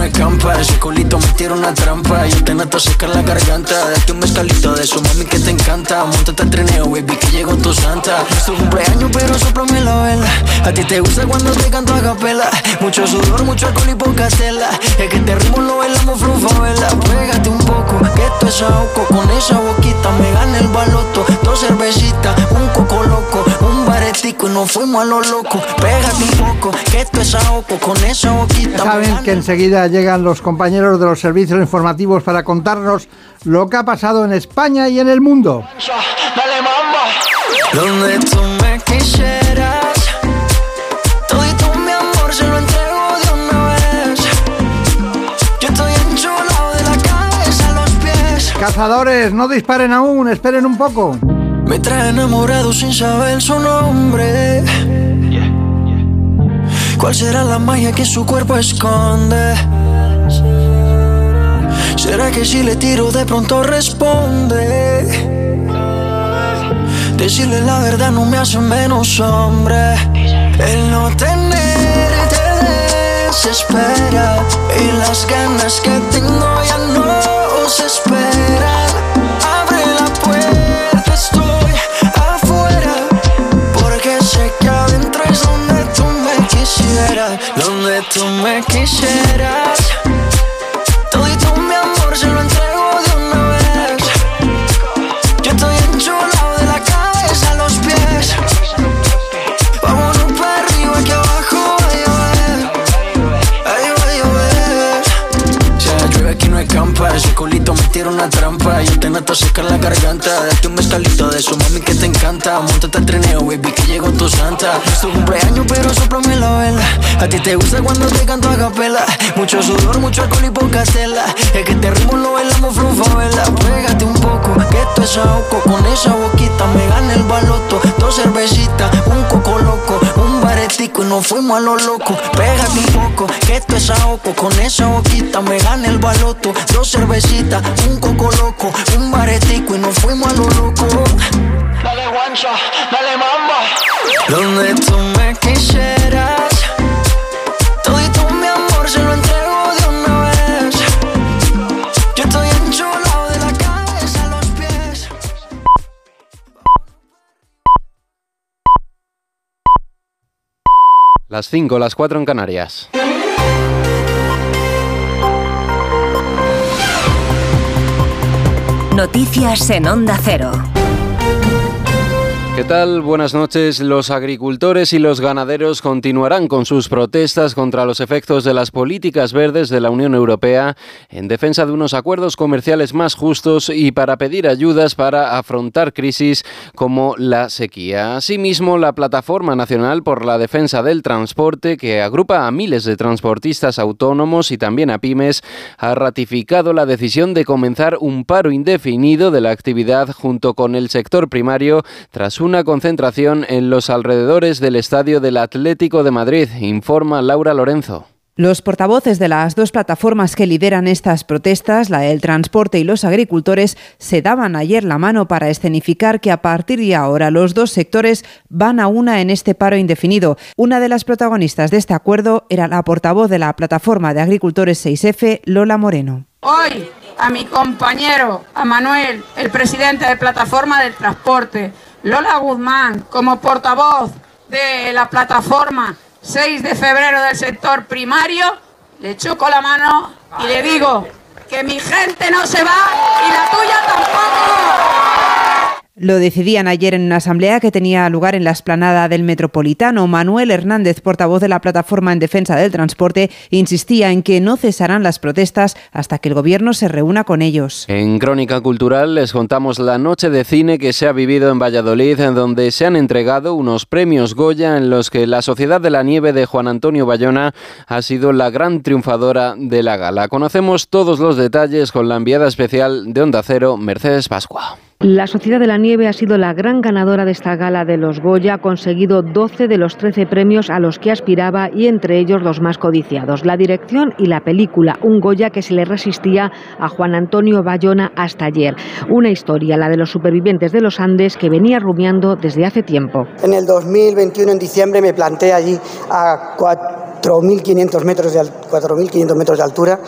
No hay campa, ese culito me tira una trampa. Yo te nato a secar la garganta, date un mezcalito de eso mami que te encanta. Montate al trineo baby que llegó tu santa. Es tu cumpleaños pero soplame la vela. A ti te gusta cuando te canto a capela. Mucho sudor, mucho alcohol y poca tela. Es que te ritmo lo bailamos vela Pégate un poco, que esto es ahogo Con esa boquita me gana el baloto. Dos cervecitas, un coco loco baretico y nos fuimos a lo loco Pégate un poco, que esto es ahogo Con esa boquita Ya saben que enseguida llegan los compañeros de los servicios informativos para contarnos lo que ha pasado en España y en el mundo. Dale mambo. Donde tú me quisieras, todito mi amor se lo entrego de una vez. Yo estoy enchulado de la cabeza a los pies. Cazadores, no disparen aún, esperen un poco. Me trae enamorado sin saber su nombre. ¿Cuál será la magia que su cuerpo esconde? ¿Será que si le tiro de pronto responde? Decirle la verdad no me hace menos hombre. El no tenerte desespera y las ganas que tengo ya no se esperan. Tú me quisieras. Todito mi amor se lo entrego de una vez. Yo estoy enchulado de la cabeza a los pies. Vámonos para arriba que abajo va a llover. Ay, va. Ya llueve aquí no hay campa, ese culito me tira una trampa. Yo te nato a secar la garganta. Date un mezcalito de eso, mami, que te encanta. Montate al trineo, baby, que llegó santa. Es tu cumpleaños, pero soplame la vela. A ti te gusta cuando te canto a capela. Mucho sudor, mucho alcohol y poca tela. Es que te ritmo lo bailamos vela. Pégate un poco, que esto es ahogo. Con esa boquita me gana el baloto. Dos cervecitas, un coco loco, un baretico y nos fuimos a lo loco. Pégate un poco, que esto es ahogo. Con esa boquita me gana el baloto. Dos cervecitas, un coco loco, un baretico y nos fuimos a lo loco. Dale guancha, dale mamba. Donde tú me quisieras, todito mi amor se lo entrego de una vez. Yo estoy enchulado de la cabeza a los pies. Las 5, las 4 en Canarias. Noticias en Onda Cero. ¿Qué tal? Buenas noches. Los agricultores y los ganaderos continuarán con sus protestas contra los efectos de las políticas verdes de la Unión Europea en defensa de unos acuerdos comerciales más justos y para pedir ayudas para afrontar crisis como la sequía. Asimismo, la Plataforma Nacional por la Defensa del Transporte, que agrupa a miles de transportistas autónomos y también a pymes, ha ratificado la decisión de comenzar un paro indefinido de la actividad junto con el sector primario tras un una concentración en los alrededores del estadio del Atlético de Madrid, informa Laura Lorenzo. Los portavoces de las dos plataformas que lideran estas protestas, la del transporte y los agricultores, se daban ayer la mano para escenificar que a partir de ahora los dos sectores van a una en este paro indefinido. Una de las protagonistas de este acuerdo era la portavoz de la plataforma de agricultores 6F, Lola Moreno. Hoy a mi compañero, a Manuel, el presidente de Plataforma del Transporte, Lola Guzmán, como portavoz de la plataforma 6 de febrero del sector primario, le choco la mano y le digo que mi gente no se va y la tuya tampoco. Lo decidían ayer en una asamblea que tenía lugar en la esplanada del Metropolitano. Manuel Hernández, portavoz de la Plataforma en Defensa del Transporte, insistía en que no cesarán las protestas hasta que el Gobierno se reúna con ellos. En Crónica Cultural les contamos la noche de cine que se ha vivido en Valladolid, en donde se han entregado unos premios Goya en los que la Sociedad de la Nieve de Juan Antonio Bayona ha sido la gran triunfadora de la gala. Conocemos todos los detalles con la enviada especial de Onda Cero, Mercedes Pascua. La Sociedad de la Nieve ha sido la gran ganadora de esta gala de los Goya, ha conseguido 12 de los 13 premios a los que aspiraba y entre ellos los más codiciados, la dirección y la película, un Goya que se le resistía a Juan Antonio Bayona hasta ayer. Una historia, la de los supervivientes de los Andes, que venía rumiando desde hace tiempo. En el 2021, en diciembre, me planté allí a 4.500 metros, de, 4.500 metros de altura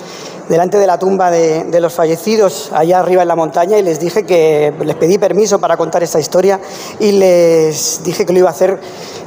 delante de la tumba de, los fallecidos allá arriba en la montaña y les dije que les pedí permiso para contar esta historia y les dije que lo iba a hacer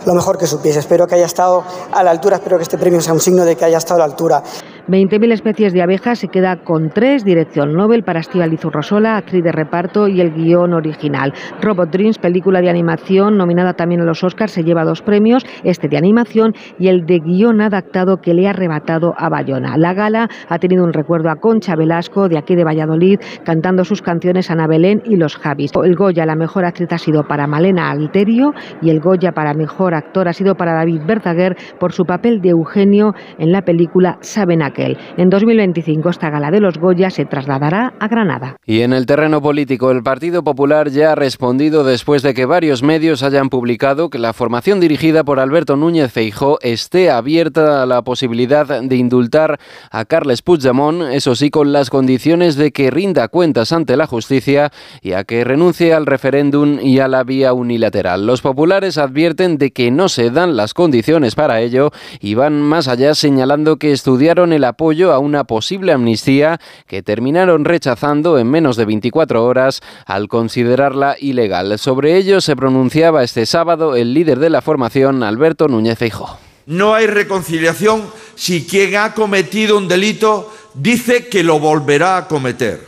lo mejor que supiese. Espero que haya estado a la altura, espero que este premio sea un signo de que haya estado a la altura. 20.000 especies de abejas se queda con tres, dirección Nobel para Estíbaliz Urrosola, actriz de reparto y el guion original. Robot Dreams, película de animación nominada también a los Oscars, se lleva dos premios, este de animación y el de guion adaptado que le ha arrebatado a Bayona. La gala ha tenido un recuerdo a Concha Velasco, de aquí de Valladolid, cantando sus canciones Ana Belén y Los Javis. El Goya, la mejor actriz, ha sido para Malena Alterio y el Goya para mejor actor ha sido para David Bertaguer por su papel de Eugenio en la película Sabenac. En 2025 esta gala de los Goya se trasladará a Granada. Y en el terreno político, el Partido Popular ya ha respondido después de que varios medios hayan publicado que la formación dirigida por Alberto Núñez Feijó esté abierta la posibilidad de indultar a Carles Puigdemont, eso sí con las condiciones de que rinda cuentas ante la justicia y a que renuncie al referéndum y a la vía unilateral. Los populares advierten de que no se dan las condiciones para ello y van más allá señalando que estudiaron el apoyo a una posible amnistía que terminaron rechazando en menos de 24 horas al considerarla ilegal. Sobre ello se pronunciaba este sábado el líder de la formación, Alberto Núñez Feijóo. No hay reconciliación si quien ha cometido un delito dice que lo volverá a cometer.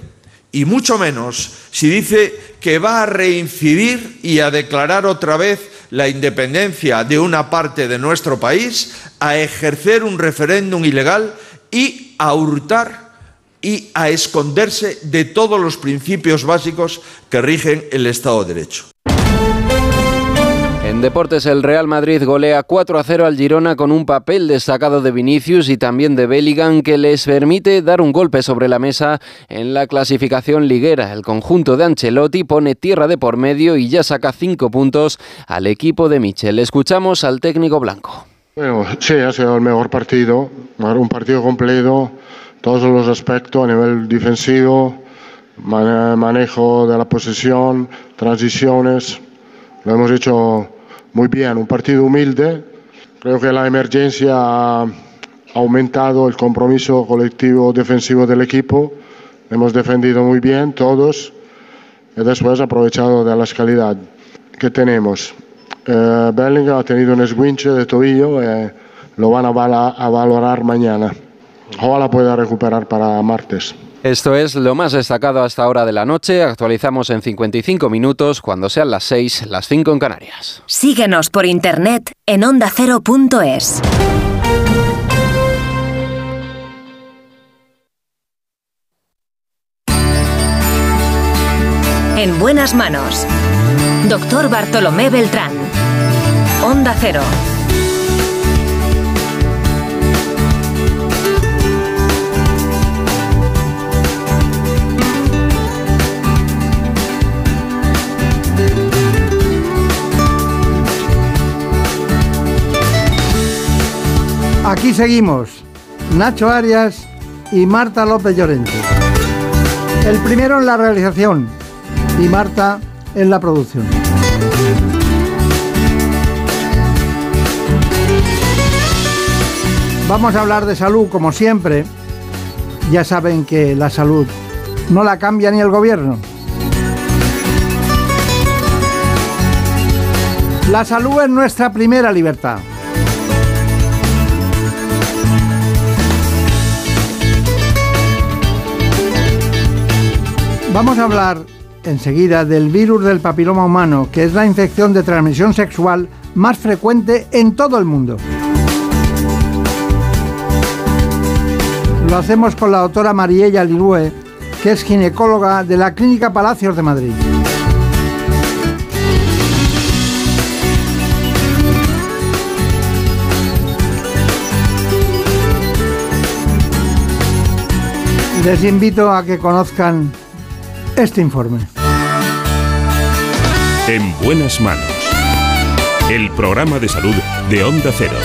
Y mucho menos si dice que va a reincidir y a declarar otra vez la independencia de una parte de nuestro país, a ejercer un referéndum ilegal y a hurtar y a esconderse de todos los principios básicos que rigen el Estado de Derecho. Deportes, el Real Madrid golea 4 a 0 al Girona con un papel destacado de Vinicius y también de Bellingham que les permite dar un golpe sobre la mesa en la clasificación liguera. El conjunto de Ancelotti pone tierra de por medio y ya saca 5 puntos al equipo de Michel. Escuchamos al técnico blanco. Bueno, sí, ha sido el mejor partido, un partido completo, todos los aspectos a nivel defensivo, manejo de la posesión, transiciones, lo hemos hecho muy bien, un partido humilde, creo que la emergencia ha aumentado el compromiso colectivo defensivo del equipo, hemos defendido muy bien todos y después aprovechado de la calidad que tenemos. Eh, Bellingham ha tenido un esguince de tobillo eh, lo van a, a, valorar mañana. Ojalá pueda recuperar para martes. Esto es lo más destacado hasta ahora de la noche. Actualizamos en 55 minutos cuando sean las 6, las 5 en Canarias. Síguenos por internet en ondacero.es. En buenas manos. Doctor Bartolomé Beltrán. Onda Cero. Aquí seguimos, Nacho Arias y Marta López Llorente. El primero en la realización y Marta en la producción. Vamos a hablar de salud como siempre. Ya saben que la salud no la cambia ni el gobierno. La salud es nuestra primera libertad. Vamos a hablar enseguida del virus del papiloma humano, que es la infección de transmisión sexual más frecuente en todo el mundo. Lo hacemos con la doctora Mariella Lirue, que es ginecóloga de la Clínica Palacios de Madrid. Les invito a que conozcan este informe. En buenas manos. El programa de salud de Onda Cero.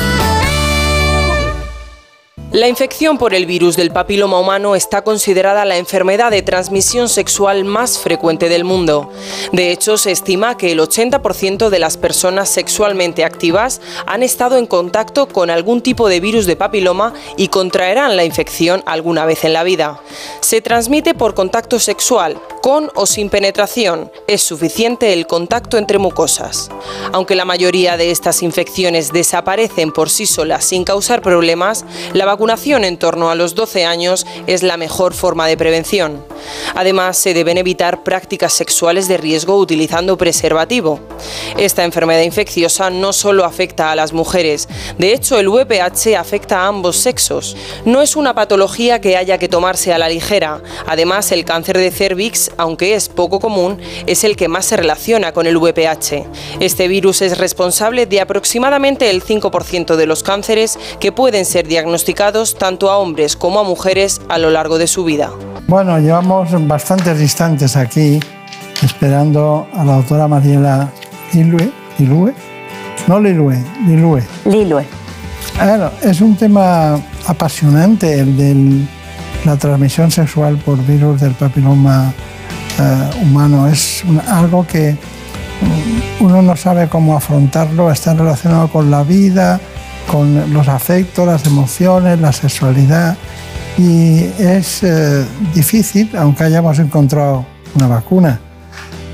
La infección por el virus del papiloma humano está considerada la enfermedad de transmisión sexual más frecuente del mundo. De hecho, se estima que el 80% de las personas sexualmente activas han estado en contacto con algún tipo de virus de papiloma y contraerán la infección alguna vez en la vida. Se transmite por contacto sexual, con o sin penetración. Es suficiente el contacto entre mucosas. Aunque la mayoría de estas infecciones desaparecen por sí solas sin causar problemas, la vacunación en torno a los 12 años es la mejor forma de prevención. Además, se deben evitar prácticas sexuales de riesgo utilizando preservativo. Esta enfermedad infecciosa no solo afecta a las mujeres, de hecho el VPH afecta a ambos sexos. No es una patología que haya que tomarse a la ligera. Además, el cáncer de cervix, aunque es poco común, es el que más se relaciona con el VPH. Este virus es responsable de aproximadamente el 5% de los cánceres que pueden ser diagnosticados tanto a hombres como a mujeres a lo largo de su vida. Bueno, llevamos bastantes instantes aquí esperando a la doctora Mariela Lilue. ¿Lilue? No Lilue, Lilue. Lilue. Bueno, es un tema apasionante el de la transmisión sexual por virus del papiloma eh, humano. Es algo que mm, uno no sabe cómo afrontarlo, está relacionado con la vida, con los afectos, las emociones, la sexualidad. Y es eh, difícil, aunque hayamos encontrado una vacuna.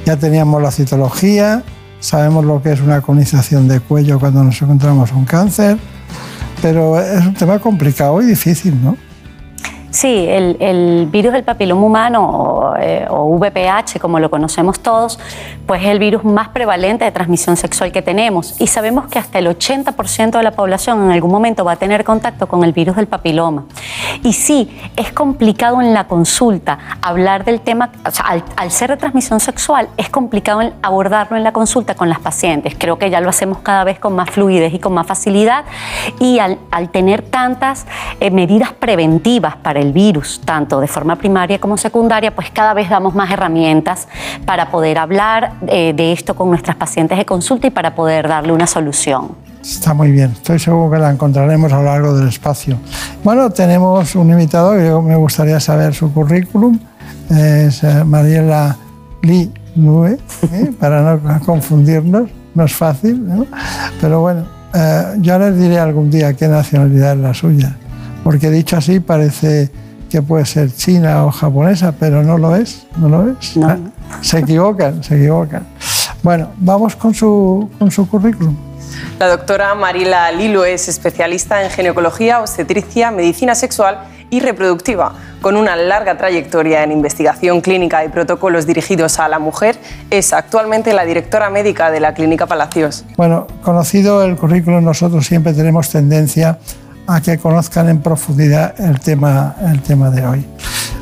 Ya teníamos la citología, sabemos lo que es una colonización de cuello cuando nos encontramos un cáncer, pero es un tema complicado y difícil, ¿no? Sí, el, virus del papiloma humano eh, o, VPH, como lo conocemos todos, pues es el virus más prevalente de transmisión sexual que tenemos. Y sabemos que hasta el 80% de la población en algún momento va a tener contacto con el virus del papiloma. Y sí, es complicado en la consulta hablar del tema, al, ser de transmisión sexual, es complicado abordarlo en la consulta con las pacientes. Creo que ya lo hacemos cada vez con más fluidez y con más facilidad. Y al, tener tantas eh, medidas preventivas para el virus, tanto de forma primaria como secundaria, pues cada vez damos más herramientas para poder hablar eh, de esto con nuestras pacientes de consulta y para poder darle una solución. Está muy bien, estoy seguro que la encontraremos a lo largo del espacio. Bueno, tenemos un invitado que me gustaría saber su currículum, es eh, Mariela Lee Nue, ¿eh? para no confundirnos, no es fácil, ¿no? pero bueno, yo les diré algún día qué nacionalidad es la suya porque dicho así parece que puede ser china o japonesa, pero no lo es, no lo es. Ah, se equivocan, se equivocan. Bueno, vamos con su, con su currículum. La doctora Marila Lilo es especialista en ginecología, obstetricia, medicina sexual y reproductiva. Con una larga trayectoria en investigación clínica y protocolos dirigidos a la mujer, es actualmente la directora médica de la Clínica Palacios. Bueno, conocido el currículum, nosotros siempre tenemos tendencia a que conozcan en profundidad el tema, el tema de hoy.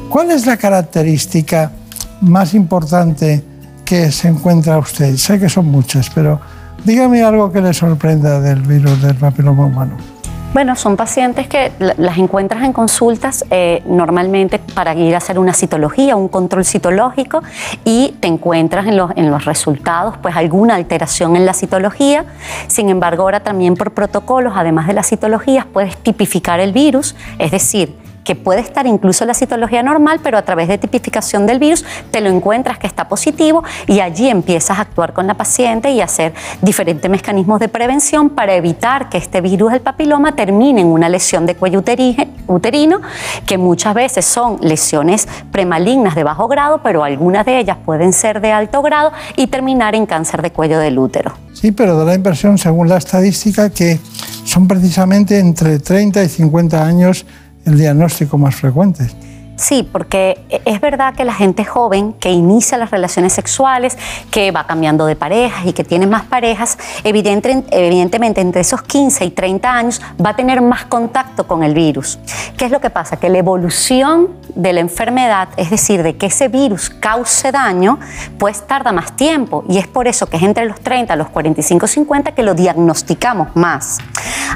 ¿Cuál es la característica más importante que se encuentra usted? Sé que son muchas, pero dígame algo que le sorprenda del virus del papiloma humano. Bueno, son pacientes que las encuentras en consultas eh, normalmente para ir a hacer una citología, un control citológico y te encuentras en los, en los resultados pues alguna alteración en la citología. Sin embargo, ahora también por protocolos, además de las citologías, puedes tipificar el virus, es decir, que puede estar incluso en la citología normal, pero a través de tipificación del virus te lo encuentras que está positivo y allí empiezas a actuar con la paciente y hacer diferentes mecanismos de prevención para evitar que este virus del papiloma termine en una lesión de cuello uterino, que muchas veces son lesiones premalignas de bajo grado, pero algunas de ellas pueden ser de alto grado y terminar en cáncer de cuello del útero. Sí, pero da la impresión, según la estadística, que son precisamente entre 30 y 50 años el diagnóstico más frecuente. Sí, porque es verdad que la gente joven que inicia las relaciones sexuales, que va cambiando de parejas y que tiene más parejas, evidentemente entre esos 15 y 30 años va a tener más contacto con el virus. ¿Qué es lo que pasa? Que la evolución de la enfermedad, es decir, de que ese virus cause daño, pues tarda más tiempo y es por eso que es entre los 30, los 45, 50 que lo diagnosticamos más.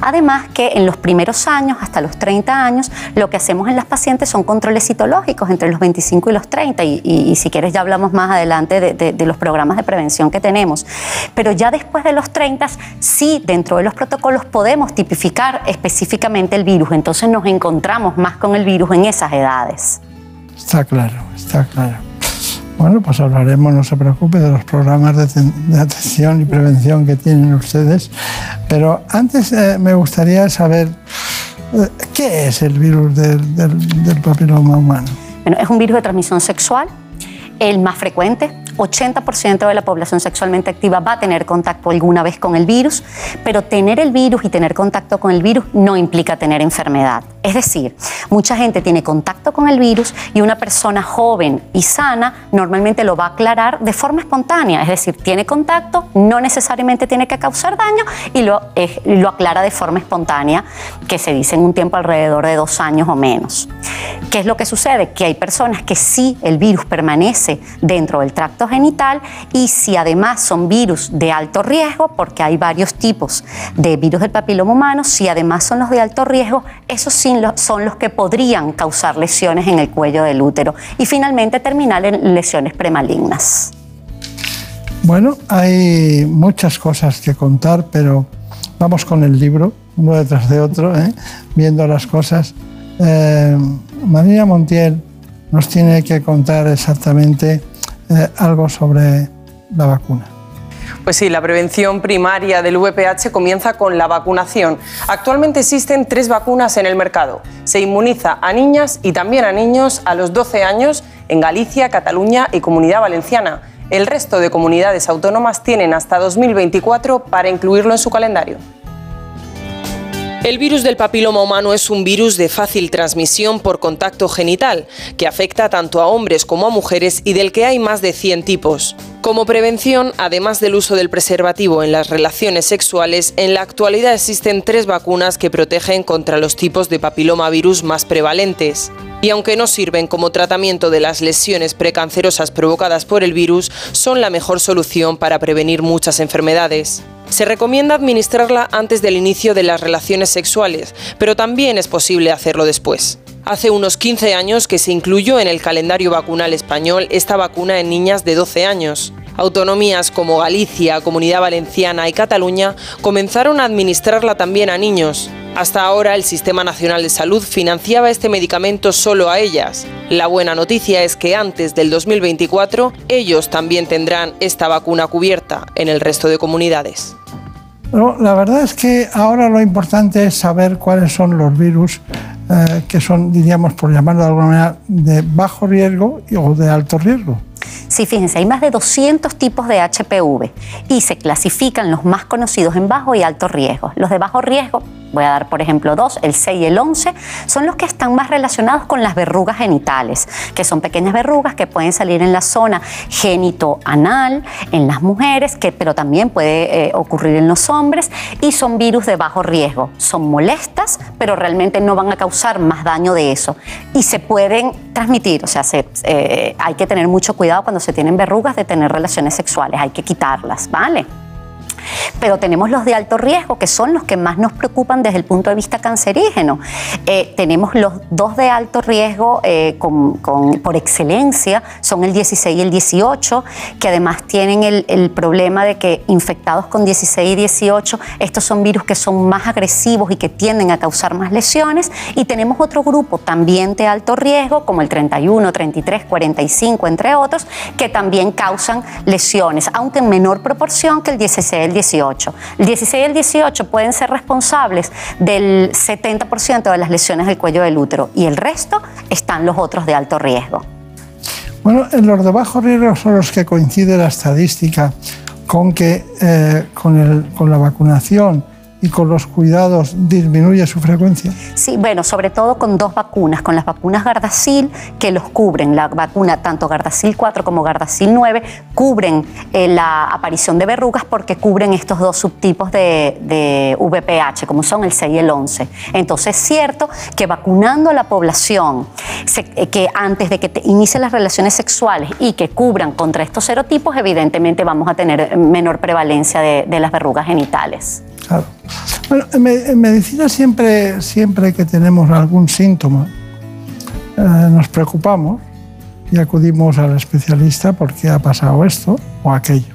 Además que en los primeros años, hasta los 30 años, lo que hacemos en las pacientes son controles citológicos entre los 25 y los 30 y, si quieres ya hablamos más adelante de, los programas de prevención que tenemos. Pero ya después de los 30 sí dentro de los protocolos podemos tipificar específicamente el virus, entonces nos encontramos más con el virus en esas edades. Está claro, está claro. Bueno, pues hablaremos, no se preocupe, de los programas de, atención y prevención que tienen ustedes. Pero antes eh, me gustaría saber qué es el virus del, del papiloma humano. Bueno, es un virus de transmisión sexual, el más frecuente, 80% de la población sexualmente activa va a tener contacto alguna vez con el virus, pero tener el virus y tener contacto con el virus no implica tener enfermedad. Es decir, mucha gente tiene contacto con el virus y una persona joven y sana normalmente lo va a aclarar de forma espontánea, es decir, tiene contacto, no necesariamente tiene que causar daño y lo, lo aclara de forma espontánea, que se dice en un tiempo alrededor de dos años o menos. ¿Qué es lo que sucede? Que hay personas que sí el virus permanece dentro del tracto genital y si además son virus de alto riesgo, porque hay varios tipos de virus del papiloma humano, si además son los de alto riesgo, esos sí son los que podrían causar lesiones en el cuello del útero y finalmente terminar en lesiones premalignas. Bueno, hay muchas cosas que contar, pero vamos con el libro, uno detrás de otro, ¿eh? viendo las cosas. Eh, María Montiel nos tiene que contar exactamente eh, algo sobre la vacuna. Pues sí, la prevención primaria del VPH comienza con la vacunación. Actualmente existen tres vacunas en el mercado. Se inmuniza a niñas y también a niños a los 12 años en Galicia, Cataluña y Comunidad Valenciana. El resto de comunidades autónomas tienen hasta 2024 para incluirlo en su calendario. El virus del papiloma humano es un virus de fácil transmisión por contacto genital, que afecta tanto a hombres como a mujeres y del que hay más de 100 tipos. Como prevención, además del uso del preservativo en las relaciones sexuales, en la actualidad existen tres vacunas que protegen contra los tipos de papilomavirus más prevalentes. Y aunque no sirven como tratamiento de las lesiones precancerosas provocadas por el virus, son la mejor solución para prevenir muchas enfermedades. Se recomienda administrarla antes del inicio de las relaciones sexuales, pero también es posible hacerlo después. Hace unos 15 años que se incluyó en el calendario vacunal español esta vacuna en niñas de 12 años. Autonomías como Galicia, Comunidad Valenciana y Cataluña comenzaron a administrarla también a niños. Hasta ahora el Sistema Nacional de Salud financiaba este medicamento solo a ellas. La buena noticia es que antes del 2024 ellos también tendrán esta vacuna cubierta en el resto de comunidades la verdad es que ahora lo importante es saber cuáles son los virus eh, que son, diríamos, por llamarlo de alguna manera, de bajo riesgo o de alto riesgo. Sí, fíjense, hay más de 200 tipos de HPV y se clasifican los más conocidos en bajo y alto riesgo. Los de bajo riesgo voy a dar por ejemplo dos, el 6 y el 11, son los que están más relacionados con las verrugas genitales, que son pequeñas verrugas que pueden salir en la zona genito-anal, en las mujeres, que, pero también puede eh, ocurrir en los hombres, y son virus de bajo riesgo. Son molestas, pero realmente no van a causar más daño de eso. Y se pueden transmitir, o sea, eh, hay que tener mucho cuidado cuando se tienen verrugas de tener relaciones sexuales, hay que quitarlas, ¿vale? Pero tenemos los de alto riesgo, que son los que más nos preocupan desde el punto de vista cancerígeno. Eh, tenemos los dos de alto riesgo eh, por excelencia, son el 16 y el 18, que además tienen el, el, problema de que infectados con 16 y 18, estos son virus que son más agresivos y que tienden a causar más lesiones. Y tenemos otro grupo también de alto riesgo, como el 31, 33, 45, entre otros, que también causan lesiones, aunque en menor proporción que el 16 y el 18. El 16 y el 18 pueden ser responsables del 70% de las lesiones del cuello del útero y el resto están los otros de alto riesgo. Bueno, en los de bajo riesgo son los que coincide la estadística con que eh, con la vacunación y con los cuidados disminuye su frecuencia? Sí, bueno, sobre todo con dos vacunas, con las vacunas Gardasil que los cubren, la vacuna tanto Gardasil 4 como Gardasil 9 cubren eh, la aparición de verrugas porque cubren estos dos subtipos de, de, VPH, como son el 6 y el 11. Entonces es cierto que vacunando a la población, eh, que antes de que te inicie las relaciones sexuales y que cubran contra estos serotipos, evidentemente vamos a tener menor prevalencia de las verrugas genitales. Claro. Bueno, en, medicina siempre, siempre que tenemos algún síntoma, eh, nos preocupamos y acudimos al especialista porque ha pasado esto o aquello.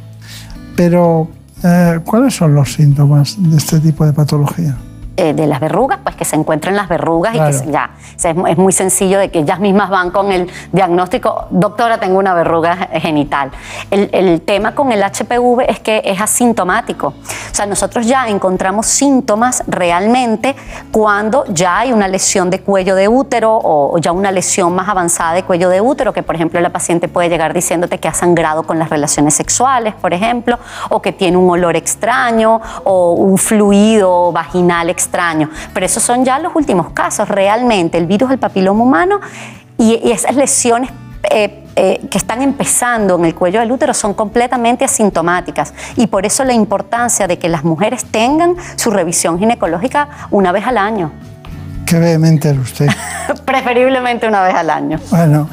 Pero, eh, ¿cuáles son los síntomas de este tipo de patología? Eh, de las verrugas, pues que se encuentren las verrugas y que ya, es, muy sencillo de que ellas mismas van con el diagnóstico, doctora, tengo una verruga genital. El, tema con el HPV es que es asintomático. O sea, nosotros ya encontramos síntomas realmente cuando ya hay una lesión de cuello de útero o, ya una lesión más avanzada de cuello de útero, que por ejemplo la paciente puede llegar diciéndote que ha sangrado con las relaciones sexuales, por ejemplo, o que tiene un olor extraño o un fluido vaginal extraño extraño. Pero esos son ya los últimos casos. Realmente el virus del papiloma humano y, esas lesiones eh, eh, que están empezando en el cuello del útero son completamente asintomáticas y por eso la importancia de que las mujeres tengan su revisión ginecológica una vez al año. Qué vehemente es usted. Preferiblemente una vez al año. Bueno,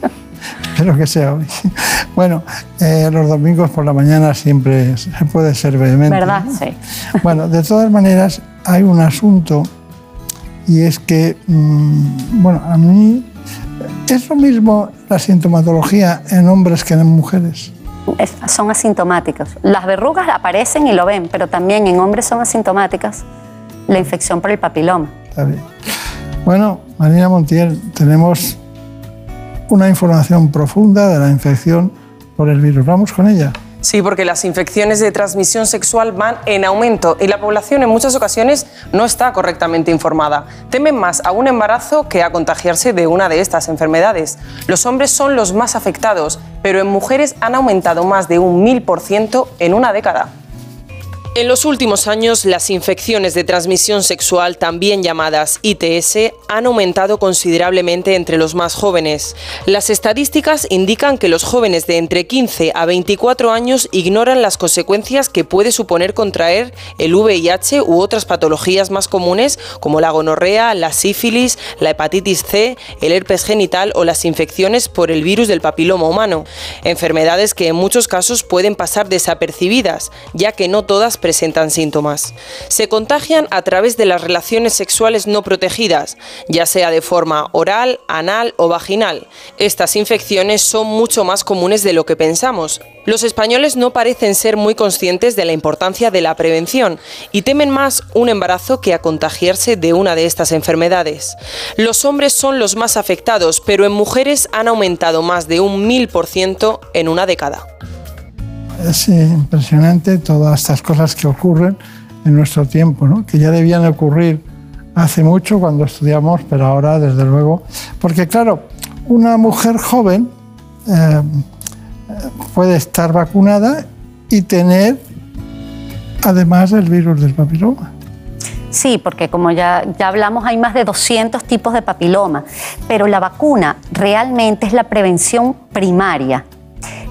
espero que sea hoy. Bueno, eh, los domingos por la mañana siempre se puede ser vehemente. ¿Verdad? Sí. Bueno, de todas maneras, hay un asunto y es que, mm, bueno, a mí es lo mismo la sintomatología en hombres que en mujeres. son asintomáticos. Las verrugas aparecen y lo ven, pero también en hombres son asintomáticas la infección por el papiloma. Está bien. Bueno, Marina Montiel, tenemos una información profunda de la infección por el virus. Vamos con ella. Sí, porque las infecciones de transmisión sexual van en aumento y la población en muchas ocasiones no está correctamente informada. Temen más a un embarazo que a contagiarse de una de estas enfermedades. Los hombres son los más afectados, pero en mujeres han aumentado más de un mil por ciento en una década. En los últimos años, las infecciones de transmisión sexual, también llamadas ITS, han aumentado considerablemente entre los más jóvenes. Las estadísticas indican que los jóvenes de entre 15 a 24 años ignoran las consecuencias que puede suponer contraer el VIH u otras patologías más comunes como la gonorrea, la sífilis, la hepatitis C, el herpes genital o las infecciones por el virus del papiloma humano. Enfermedades que en muchos casos pueden pasar desapercibidas, ya que no todas presentan síntomas. Se contagian a través de las relaciones sexuales no protegidas, ya sea de forma oral, anal o vaginal. Estas infecciones son mucho más comunes de lo que pensamos. Los españoles no parecen ser muy conscientes de la importancia de la prevención y temen más un embarazo que a contagiarse de una de estas enfermedades. Los hombres son los más afectados, pero en mujeres han aumentado más de un mil por ciento en una década es impresionante todas estas cosas que ocurren en nuestro tiempo, ¿no? que ya debían ocurrir hace mucho cuando estudiamos, pero ahora desde luego, porque claro, una mujer joven eh, puede estar vacunada y tener además el virus del papiloma. Sí, porque como ya, ya hablamos, hay más de 200 tipos de papiloma, pero la vacuna realmente es la prevención primaria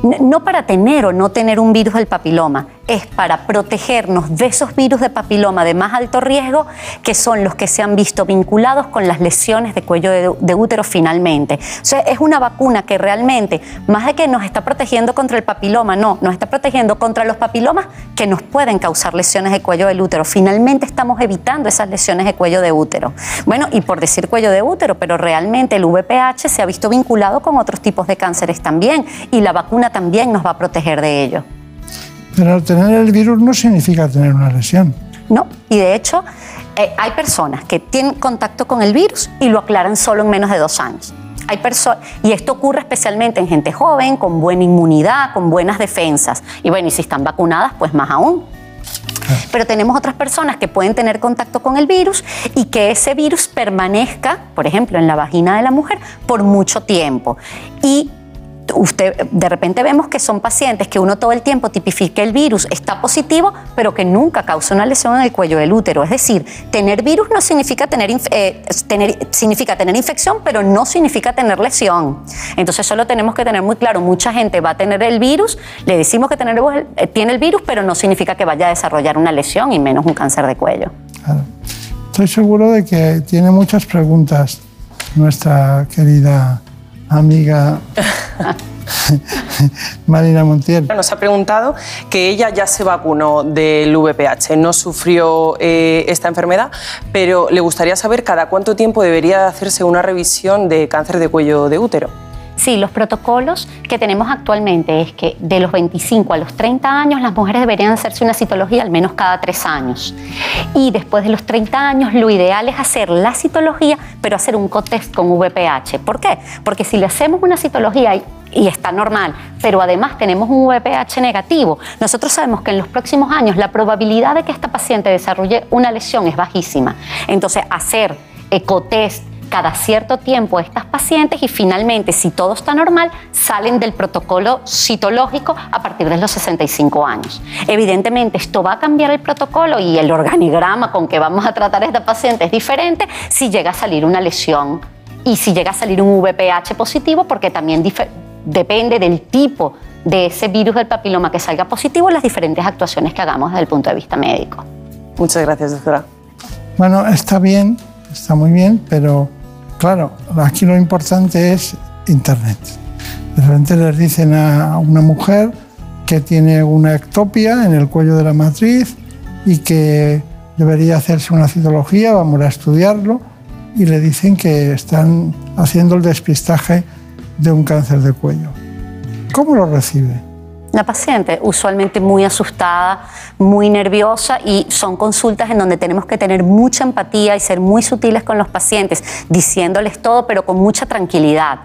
no para tener o no tener un virus del papiloma, es para protegernos de esos virus de papiloma de más alto riesgo, que son los que se han visto vinculados con las lesiones de cuello de, útero finalmente. O sea, es una vacuna que realmente, más de que nos está protegiendo contra el papiloma, no, nos está protegiendo contra los papilomas que nos pueden causar lesiones de cuello del útero. Finalmente estamos evitando esas lesiones de cuello de útero. Bueno, y por decir cuello de útero, pero realmente el VPH se ha visto vinculado con otros tipos de cánceres también, y la vacuna también nos va a proteger de ello. Pero tener el virus no significa tener una lesión. No, y de hecho eh, hay personas que tienen contacto con el virus y lo aclaran solo en menos de dos años. Hay y esto ocurre especialmente en gente joven, con buena inmunidad, con buenas defensas. Y bueno, y si están vacunadas, pues más aún. Pero tenemos otras personas que pueden tener contacto con el virus y que ese virus permanezca, por ejemplo, en la vagina de la mujer por mucho tiempo. Y usted de repente vemos que son pacientes que uno todo el tiempo tipifica el virus, está positivo, pero que nunca causa una lesión en el cuello del útero. Es decir, tener virus no significa tener, eh, tener, significa tener infección, pero no significa tener lesión. Entonces solo tenemos que tener muy claro, mucha gente va a tener el virus, le decimos que tener, eh, tiene el virus, pero no significa que vaya a desarrollar una lesión y menos un cáncer de cuello. Estoy seguro de que tiene muchas preguntas nuestra querida amiga Marina Montiel. Nos ha preguntado que ella ya se vacunó del VPH, no sufrió eh, esta enfermedad, pero le gustaría saber cada cuánto tiempo debería hacerse una revisión de cáncer de cuello de útero. Sí, los protocolos que tenemos actualmente es que de los 25 a los 30 años las mujeres deberían hacerse una citología al menos cada tres años. Y después de los 30 años lo ideal es hacer la citología, pero hacer un cotest con VPH. ¿Por qué? Porque si le hacemos una citología y está normal, pero además tenemos un VPH negativo, nosotros sabemos que en los próximos años la probabilidad de que esta paciente desarrolle una lesión es bajísima. Entonces, hacer ecotest cada cierto tiempo estas pacientes y finalmente, si todo está normal, salen del protocolo citológico a partir de los 65 años. Evidentemente, esto va a cambiar el protocolo y el organigrama con que vamos a tratar a esta paciente es diferente si llega a salir una lesión y si llega a salir un VPH positivo, porque también depende del tipo de ese virus del papiloma que salga positivo las diferentes actuaciones que hagamos desde el punto de vista médico. Muchas gracias, doctora. Bueno, está bien, está muy bien, pero Claro, aquí lo importante es Internet. De repente les dicen a una mujer que tiene una ectopia en el cuello de la matriz y que debería hacerse una citología, vamos a estudiarlo, y le dicen que están haciendo el despistaje de un cáncer de cuello. ¿Cómo lo recibe? La paciente usualmente muy asustada, muy nerviosa y son consultas en donde tenemos que tener mucha empatía y ser muy sutiles con los pacientes, diciéndoles todo pero con mucha tranquilidad.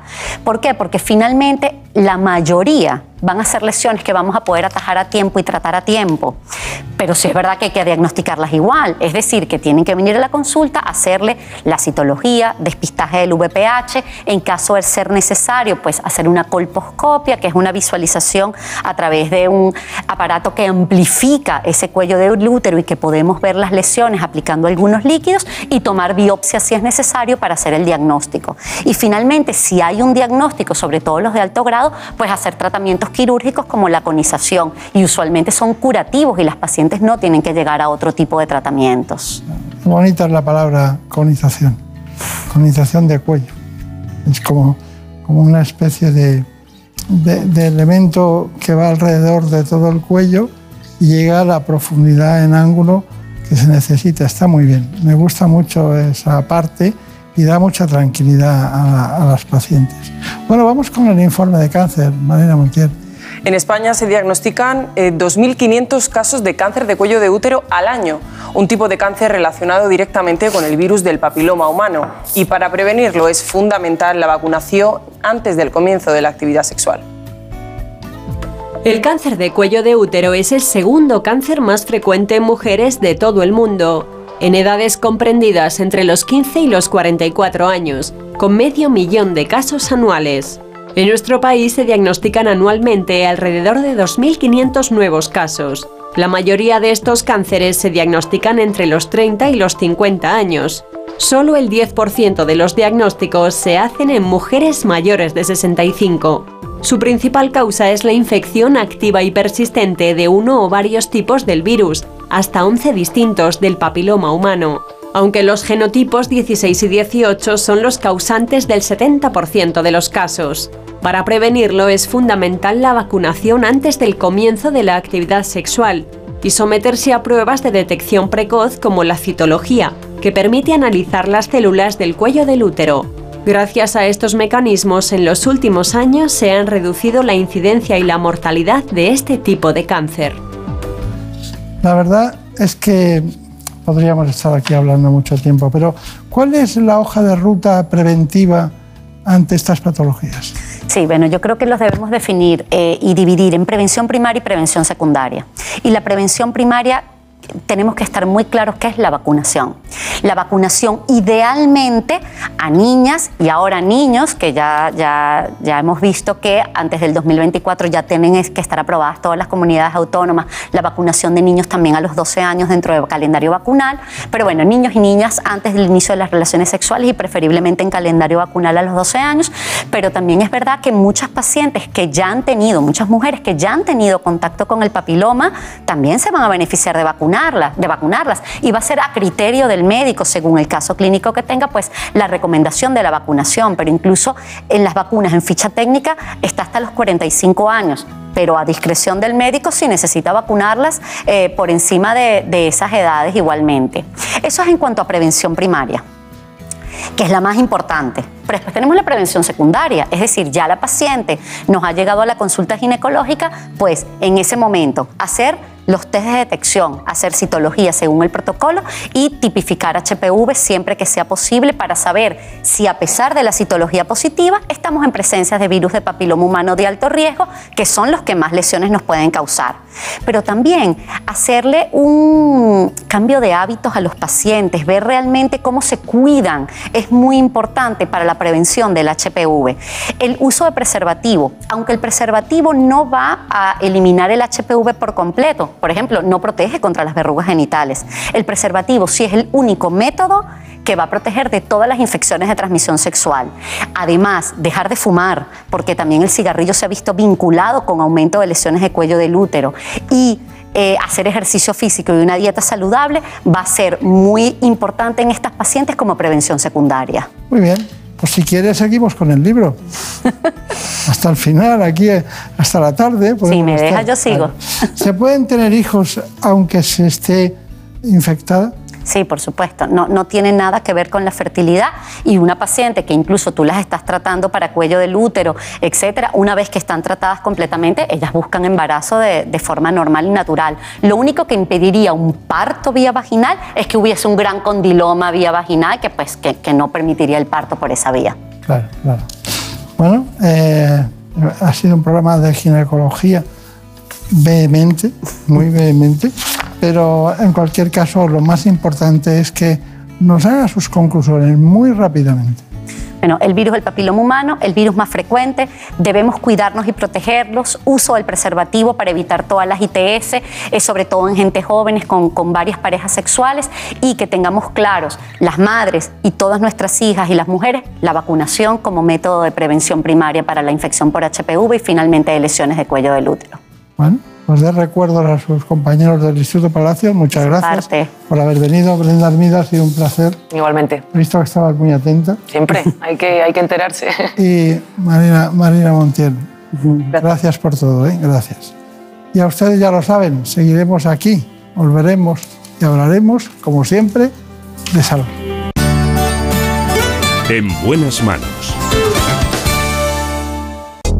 ¿Por qué? Porque finalmente la mayoría van a ser lesiones que vamos a poder atajar a tiempo y tratar a tiempo. Pero sí es verdad que hay que diagnosticarlas igual, es decir, que tienen que venir a la consulta, hacerle la citología, despistaje del VPH, en caso de ser necesario, pues hacer una colposcopia, que es una visualización a través de un aparato que amplifica ese cuello del útero y que podemos ver las lesiones aplicando algunos líquidos y tomar biopsia si es necesario para hacer el diagnóstico. Y finalmente, si hay un diagnóstico, sobre todo los de alto grado, pues hacer tratamientos quirúrgicos como la conización y usualmente son curativos y las pacientes no tienen que llegar a otro tipo de tratamientos. Bonita es la palabra conización, conización de cuello. Es como, como una especie de, de, elemento que va alrededor de todo el cuello y llega a la profundidad en ángulo que se necesita. Está muy bien. Me gusta mucho esa parte y da mucha tranquilidad a, a, las pacientes. Bueno, vamos con el informe de cáncer, Marina Montiel. En España se diagnostican 2.500 eh, casos de cáncer de cuello de útero al año, un tipo de cáncer relacionado directamente con el virus del papiloma humano. Y para prevenirlo es fundamental la vacunación antes del comienzo de la actividad sexual. El cáncer de cuello de útero es el segundo cáncer más frecuente en mujeres de todo el mundo, en edades comprendidas entre los 15 y los 44 años, con medio millón de casos anuales. En nuestro país se diagnostican anualmente alrededor de 2.500 nuevos casos. La mayoría de estos cánceres se diagnostican entre los 30 y los 50 años. Solo el 10% de los diagnósticos se hacen en mujeres mayores de 65. Su principal causa es la infección activa y persistente de uno o varios tipos del virus, hasta 11 distintos del papiloma humano aunque los genotipos 16 y 18 son los causantes del 70% de los casos. Para prevenirlo es fundamental la vacunación antes del comienzo de la actividad sexual y someterse a pruebas de detección precoz como la citología, que permite analizar las células del cuello del útero. Gracias a estos mecanismos, en los últimos años se han reducido la incidencia y la mortalidad de este tipo de cáncer. La verdad es que podríamos estar aquí hablando mucho tiempo, pero ¿cuál es la hoja de ruta preventiva ante estas patologías? Sí, bueno, yo creo que los debemos definir eh, y dividir en prevención primaria y prevención secundaria. Y la prevención primaria tenemos que estar muy claros qué es la vacunación. La vacunación idealmente a niñas y ahora niños, que ya, ya, ya hemos visto que antes del 2024 ya tienen que estar aprobadas todas las comunidades autónomas, la vacunación de niños también a los 12 años dentro del calendario vacunal, pero bueno, niños y niñas antes del inicio de las relaciones sexuales y preferiblemente en calendario vacunal a los 12 años, pero también es verdad que muchas pacientes que ya han tenido, muchas mujeres que ya han tenido contacto con el papiloma, también se van a beneficiar de de vacunarlas y va a ser a criterio del médico, según el caso clínico que tenga, pues la recomendación de la vacunación, pero incluso en las vacunas en ficha técnica está hasta los 45 años pero a discreción del médico si necesita vacunarlas eh, por encima de, de esas edades igualmente. Eso es en cuanto a prevención primaria que es la más importante. Pero después tenemos la prevención secundaria, es decir, ya la paciente nos ha llegado a la consulta ginecológica, pues en ese momento hacer los test de detección, hacer citología según el protocolo y tipificar HPV siempre que sea posible para saber si a pesar de la citología positiva estamos en presencia de virus de papiloma humano de alto riesgo, que son los que más lesiones nos pueden causar. Pero también hacerle un cambio de hábitos a los pacientes, ver realmente cómo se cuidan, es muy importante para la prevención del HPV. El uso de preservativo, aunque el preservativo no va a eliminar el HPV por completo, por ejemplo, no protege contra las verrugas genitales. El preservativo sí es el único método que va a proteger de todas las infecciones de transmisión sexual. Además, dejar de fumar, porque también el cigarrillo se ha visto vinculado con aumento de lesiones de cuello del útero. Y eh, hacer ejercicio físico y una dieta saludable va a ser muy importante en estas pacientes como prevención secundaria. Muy bien. Pues si quieres seguimos con el libro. hasta el final, aquí hasta la tarde. Si me dejas, yo sigo. ¿Se pueden tener hijos aunque se esté infectada? Sí, por supuesto. No, no tiene nada que ver con la fertilidad y una paciente que incluso tú las estás tratando para cuello del útero, etcétera, una vez que están tratadas completamente, ellas buscan embarazo de, forma normal y natural. Lo único que impediría un parto vía vaginal es que hubiese un gran condiloma vía vaginal que, pues, que, no permitiría el parto por esa vía. Claro, claro. Bueno, eh, ha sido un programa de ginecología vehemente, muy vehemente. Pero en cualquier caso, lo más importante es que nos haga sus conclusiones muy rápidamente. Bueno, el virus del papiloma humano, el virus más frecuente, debemos cuidarnos y protegerlos, uso del preservativo para evitar todas las ITS, eh, sobre todo en gente jóvenes con, con, varias parejas sexuales y que tengamos claros, las madres y todas nuestras hijas y las mujeres, la vacunación como método de prevención primaria para la infección por HPV y finalmente de lesiones de cuello del útero. Bueno, pues de recuerdos a sus compañeros del Instituto Palacio. Muchas gracias por haber venido. Brenda Armida, ha sido un placer. Igualmente. He visto que estabas muy atenta. Siempre, hay que, hay que enterarse. Y Marina, Marina Montiel, gracias por todo, ¿eh? gracias. Y a ustedes ya lo saben, seguiremos aquí, volveremos y hablaremos, como siempre, de salud. En buenas manos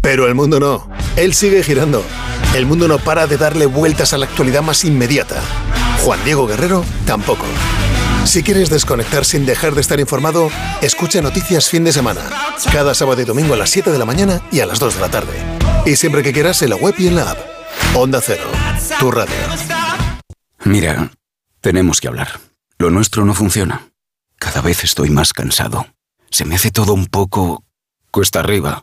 Pero el mundo no. Él sigue girando el mundo no para de darle vueltas a la actualidad más inmediata. Juan Diego Guerrero tampoco. Si quieres desconectar sin dejar de estar informado, escucha Noticias Fin de Semana. Cada sábado y domingo a las 7 de la mañana y a las 2 de la tarde. Y siempre que quieras en la web y en la app. Onda Cero, tu radio. Mira, tenemos que hablar. Lo nuestro no funciona. Cada vez estoy más cansado. Se me hace todo un poco cuesta arriba.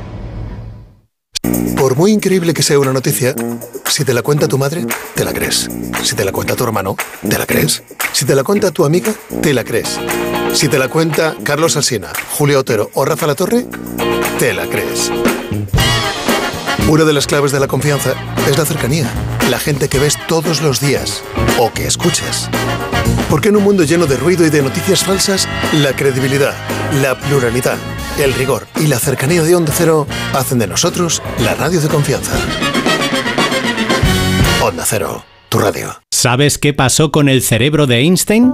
Por muy increíble que sea una noticia, si te la cuenta tu madre, te la crees. Si te la cuenta tu hermano, te la crees. Si te la cuenta tu amiga, te la crees. Si te la cuenta Carlos Alsina, Julio Otero o Rafa La Torre, te la crees. Una de las claves de la confianza es la cercanía, la gente que ves todos los días o que escuchas. Porque en un mundo lleno de ruido y de noticias falsas, la credibilidad, la pluralidad, el rigor y la cercanía de Onda Cero hacen de nosotros la radio de confianza. Onda Cero, tu radio. ¿Sabes qué pasó con el cerebro de Einstein?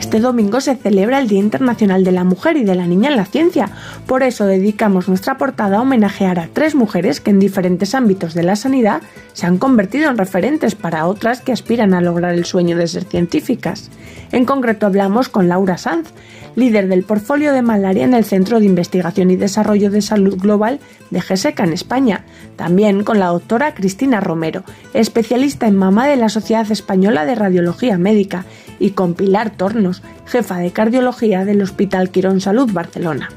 Este domingo se celebra el Día Internacional de la Mujer y de la Niña en la Ciencia. Por eso dedicamos nuestra portada a homenajear a tres mujeres que en diferentes ámbitos de la sanidad se han convertido en referentes para otras que aspiran a lograr el sueño de ser científicas. En concreto hablamos con Laura Sanz, líder del portfolio de malaria en el Centro de Investigación y Desarrollo de Salud Global de GESECA en España, también con la doctora Cristina Romero, especialista en mama de la Sociedad Española de Radiología Médica, y con Pilar Tornos, jefa de cardiología del Hospital Quirón Salud Barcelona.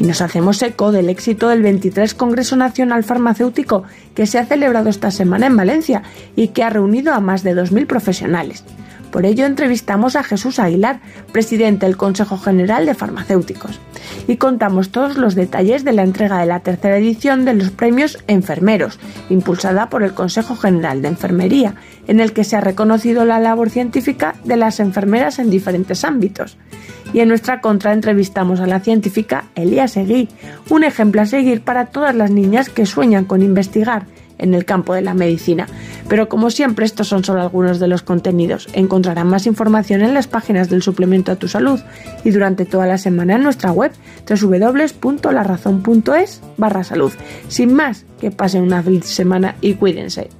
Y nos hacemos eco del éxito del 23 Congreso Nacional Farmacéutico que se ha celebrado esta semana en Valencia y que ha reunido a más de 2.000 profesionales. Por ello entrevistamos a Jesús Aguilar, presidente del Consejo General de Farmacéuticos, y contamos todos los detalles de la entrega de la tercera edición de los premios Enfermeros, impulsada por el Consejo General de Enfermería, en el que se ha reconocido la labor científica de las enfermeras en diferentes ámbitos. Y en nuestra contra entrevistamos a la científica Elia Seguí, un ejemplo a seguir para todas las niñas que sueñan con investigar en el campo de la medicina. Pero como siempre, estos son solo algunos de los contenidos. Encontrarán más información en las páginas del suplemento a tu salud y durante toda la semana en nuestra web www.larazón.es barra salud. Sin más, que pasen una feliz semana y cuídense.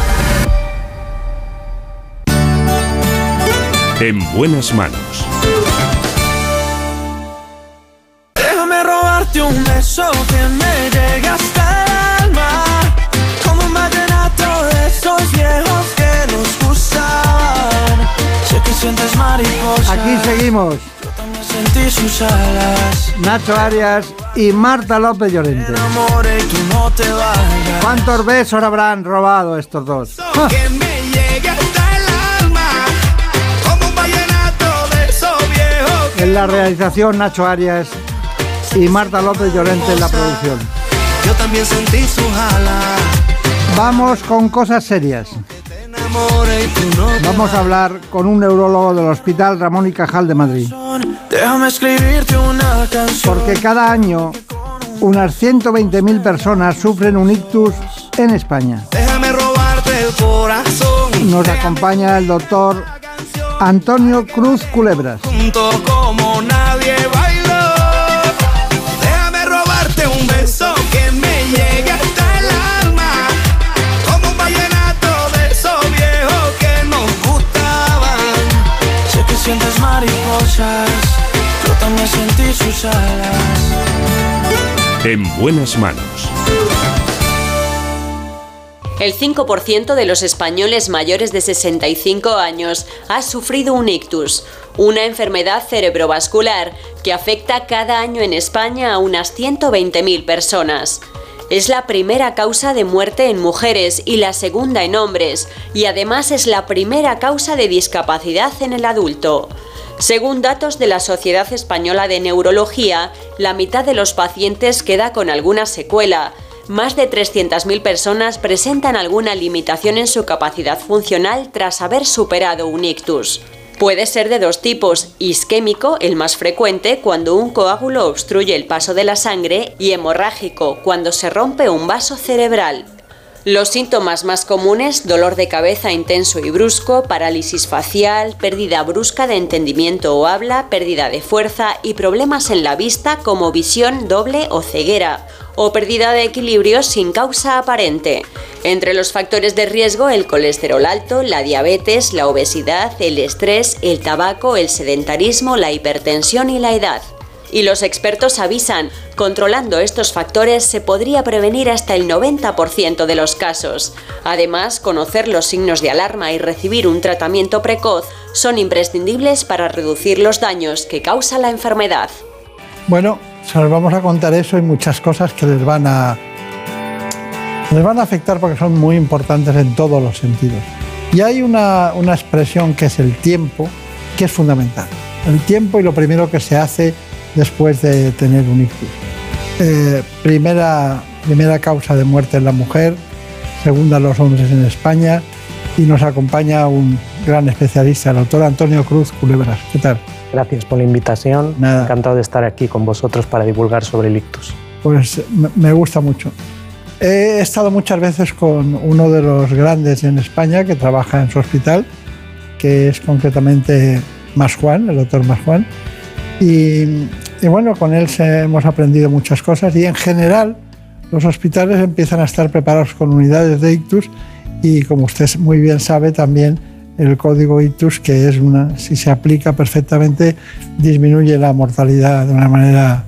En buenas manos. Déjame robarte un beso que me llegue hasta el alma. Como un vallenato de esos viejos que nos gustan. Sé que sientes mariposas Aquí seguimos. Sentí sus alas. Nacho Arias y Marta López Llorente. Amore, tú no te vayas. ¿Cuántos besos habrán robado estos dos? En la realización Nacho Arias y Marta López Llorente en la producción. Yo también sentí sus alas. Vamos con cosas serias. Vamos a hablar con un neurólogo del Hospital Ramón y Cajal de Madrid. Déjame escribirte una canción. Porque cada año unas 120.000 personas sufren un ictus en España. Déjame robarte el corazón. Nos acompaña el doctor Antonio Cruz Culebras. Junto como nadie bailó. Déjame robarte un beso que me llegue hasta el alma. Como un vallenato de esos viejos que nos gustaban. Sé que sientes mariposas. Yo también sentí sus alas. En buenas manos. El 5% de los españoles mayores de 65 años ha sufrido un ictus, una enfermedad cerebrovascular que afecta cada año en España a unas 120.000 personas. Es la primera causa de muerte en mujeres y la segunda en hombres, y además es la primera causa de discapacidad en el adulto. Según datos de la Sociedad Española de Neurología, la mitad de los pacientes queda con alguna secuela. Más de 300.000 personas presentan alguna limitación en su capacidad funcional tras haber superado un ictus. Puede ser de dos tipos, isquémico, el más frecuente, cuando un coágulo obstruye el paso de la sangre, y hemorrágico, cuando se rompe un vaso cerebral. Los síntomas más comunes, dolor de cabeza intenso y brusco, parálisis facial, pérdida brusca de entendimiento o habla, pérdida de fuerza y problemas en la vista como visión doble o ceguera, o pérdida de equilibrio sin causa aparente. Entre los factores de riesgo, el colesterol alto, la diabetes, la obesidad, el estrés, el tabaco, el sedentarismo, la hipertensión y la edad. Y los expertos avisan, controlando estos factores se podría prevenir hasta el 90% de los casos. Además, conocer los signos de alarma y recibir un tratamiento precoz son imprescindibles para reducir los daños que causa la enfermedad. Bueno, se los vamos a contar eso y muchas cosas que les van a les van a afectar porque son muy importantes en todos los sentidos. Y hay una, una expresión que es el tiempo, que es fundamental. El tiempo y lo primero que se hace después de tener un ictus. Eh, primera, primera causa de muerte en la mujer, segunda los hombres en España y nos acompaña un gran especialista, el doctor Antonio Cruz Culebras. ¿Qué tal? Gracias por la invitación. Encantado de estar aquí con vosotros para divulgar sobre el ictus. Pues me- gusta mucho. He estado muchas veces con uno de los grandes en España que trabaja en su hospital, que es concretamente Mas Juan, el doctor Mas Juan. Y, y bueno, con él se- hemos aprendido muchas cosas y en general los hospitales empiezan a estar preparados con unidades de ictus y como usted muy bien sabe también el código ictus que es una si se aplica perfectamente disminuye la mortalidad de una manera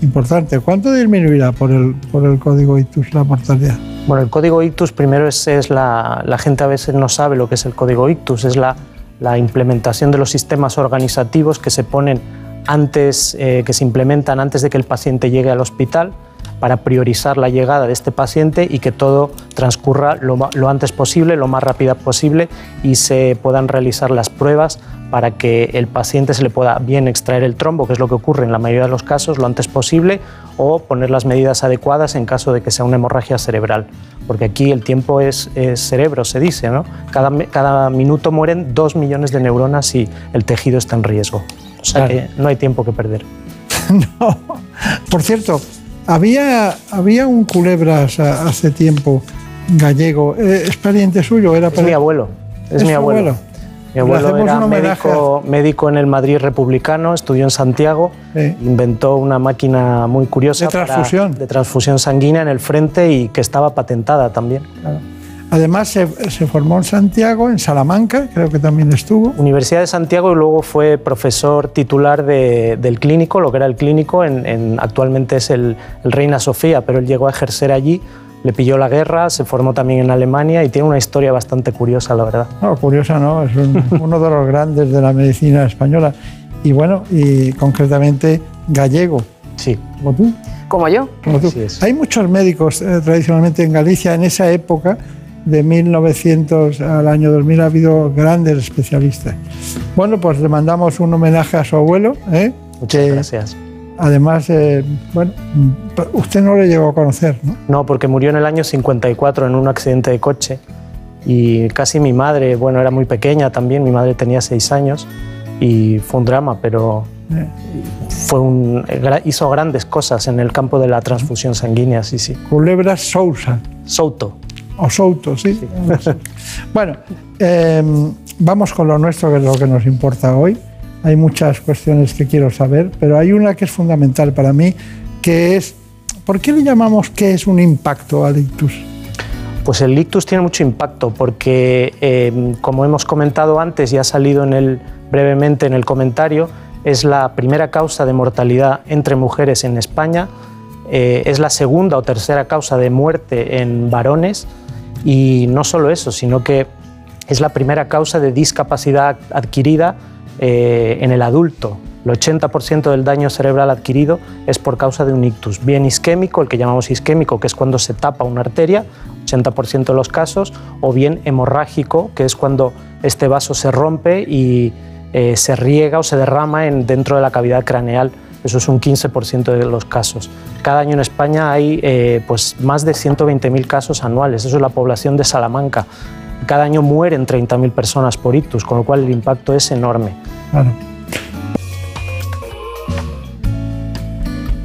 importante. ¿Cuánto disminuirá por el, por el código ictus la mortalidad? Bueno, el código ictus primero es, es la, la gente a veces no sabe lo que es el código ictus, es la, la implementación de los sistemas organizativos que se ponen antes, eh, que se implementan antes de que el paciente llegue al hospital para priorizar la llegada de este paciente y que todo transcurra lo, antes posible, lo más rápido posible y se puedan realizar las pruebas para que el paciente se le pueda bien extraer el trombo, que es lo que ocurre en la mayoría de los casos, lo antes posible, o poner las medidas adecuadas en caso de que sea una hemorragia cerebral. Porque aquí el tiempo es, cerebro, se dice, ¿no? Cada, cada minuto mueren dos millones de neuronas y el tejido está en riesgo. Sea Claro. que no hay tiempo que perder. Por cierto, había, había un culebras hace tiempo gallego, eh, ¿es pariente suyo? Era Es mi abuelo, es, ¿Es mi abuelo. abuelo? Mi abuelo era médico, médico en el Madrid republicano, estudió en Santiago, inventó una máquina muy curiosa De para- transfusión. de transfusión sanguínea en el frente y que estaba patentada también. Además se, se formó en Santiago, en Salamanca, creo que también estuvo. Universidad de Santiago y luego fue profesor titular de- del clínico, lo que era el clínico, en, en- actualmente es el, el Reina Sofía, pero él llegó a ejercer allí le pilló la guerra, se formó también en Alemania y tiene una historia bastante curiosa, la verdad. No, curiosa no, es uno de los grandes de la medicina española. Y bueno, y concretamente gallego. Sí. ¿Como tú? Como yo. Como tú. Hay muchos médicos eh, tradicionalmente en Galicia en esa época, de 1900 al año 2000, ha habido grandes especialistas. Bueno, pues le mandamos un homenaje a su abuelo. ¿eh? Muchas gracias. Además, eh, bueno, usted no le llegó a conocer, ¿no? No, porque murió en el año 54 en un accidente de coche. Y casi mi madre, bueno, era muy pequeña también, mi madre tenía seis años y fue un drama, pero fue un, hizo grandes cosas en el campo de la transfusión sanguínea, sí, sí. Culebra Sousa. Souto. O Souto, sí. bueno, em, vamos con lo nuestro, que es lo que nos importa hoy. Hay muchas cuestiones que quiero saber, pero hay una que es fundamental para mí, que es, ¿por qué le llamamos que es un impacto al ictus? Pues el ictus tiene mucho impacto porque, em, como hemos comentado antes y ha salido en el, brevemente en el comentario, es la primera causa de mortalidad entre mujeres en España, eh, es la segunda o tercera causa de muerte en varones y no solo eso, sino que es la primera causa de discapacidad adquirida eh, en el adulto. El 80% del daño cerebral adquirido es por causa de un ictus, bien isquémico, el que llamamos isquémico, que es cuando se tapa una arteria, 80% de los casos, o bien hemorrágico, que es cuando este vaso se rompe y eh, se riega o se derrama en, dentro de la cavidad craneal. Eso es un 15% de los casos. Cada año en España hay eh, pues más de 120.000 casos anuales. Eso es la población de Salamanca. Cada año mueren 30.000 personas por ictus, con lo cual el impacto es enorme.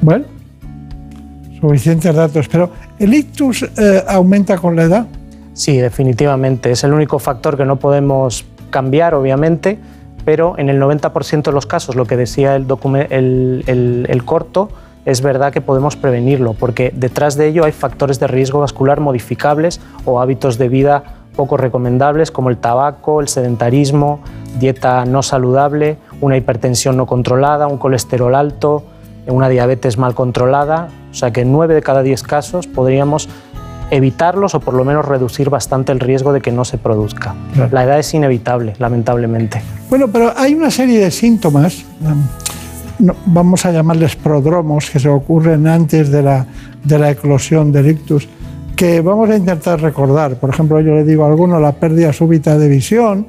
Bueno, suficientes datos, pero ¿el ictus eh, aumenta con la edad? Sí, definitivamente. Es el único factor que no podemos cambiar, obviamente pero en el 90% de los casos, lo que decía el, el, el, corto, es verdad que podemos prevenirlo, porque detrás de ello hay factores de riesgo vascular modificables o hábitos de vida poco recomendables como el tabaco, el sedentarismo, dieta no saludable, una hipertensión no controlada, un colesterol alto, una diabetes mal controlada. O sea que en 9 de cada 10 casos podríamos evitarlos o por lo menos reducir bastante el riesgo de que no se produzca. La edad es inevitable, lamentablemente. Bueno, pero hay una serie de síntomas, um, vamos a llamarles prodromos, que se ocurren antes de la, de la eclosión del ictus, que vamos a intentar recordar. Por ejemplo, yo le digo a alguno la pérdida súbita de visión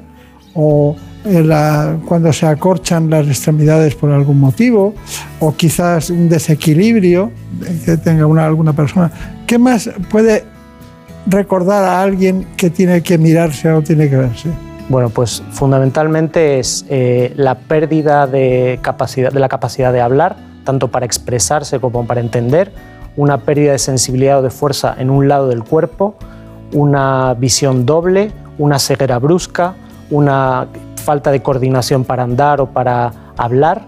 o la, cuando se acorchan las extremidades por algún motivo o quizás un desequilibrio que tenga una, alguna persona. ¿Qué más puede recordar a alguien que tiene que mirarse o tiene que verse? Bueno, pues fundamentalmente es eh, la pérdida de, capacidad, de la capacidad de hablar, tanto para expresarse como para entender, una pérdida de sensibilidad o de fuerza en un lado del cuerpo, una visión doble, una ceguera brusca, una falta de coordinación para andar o para hablar,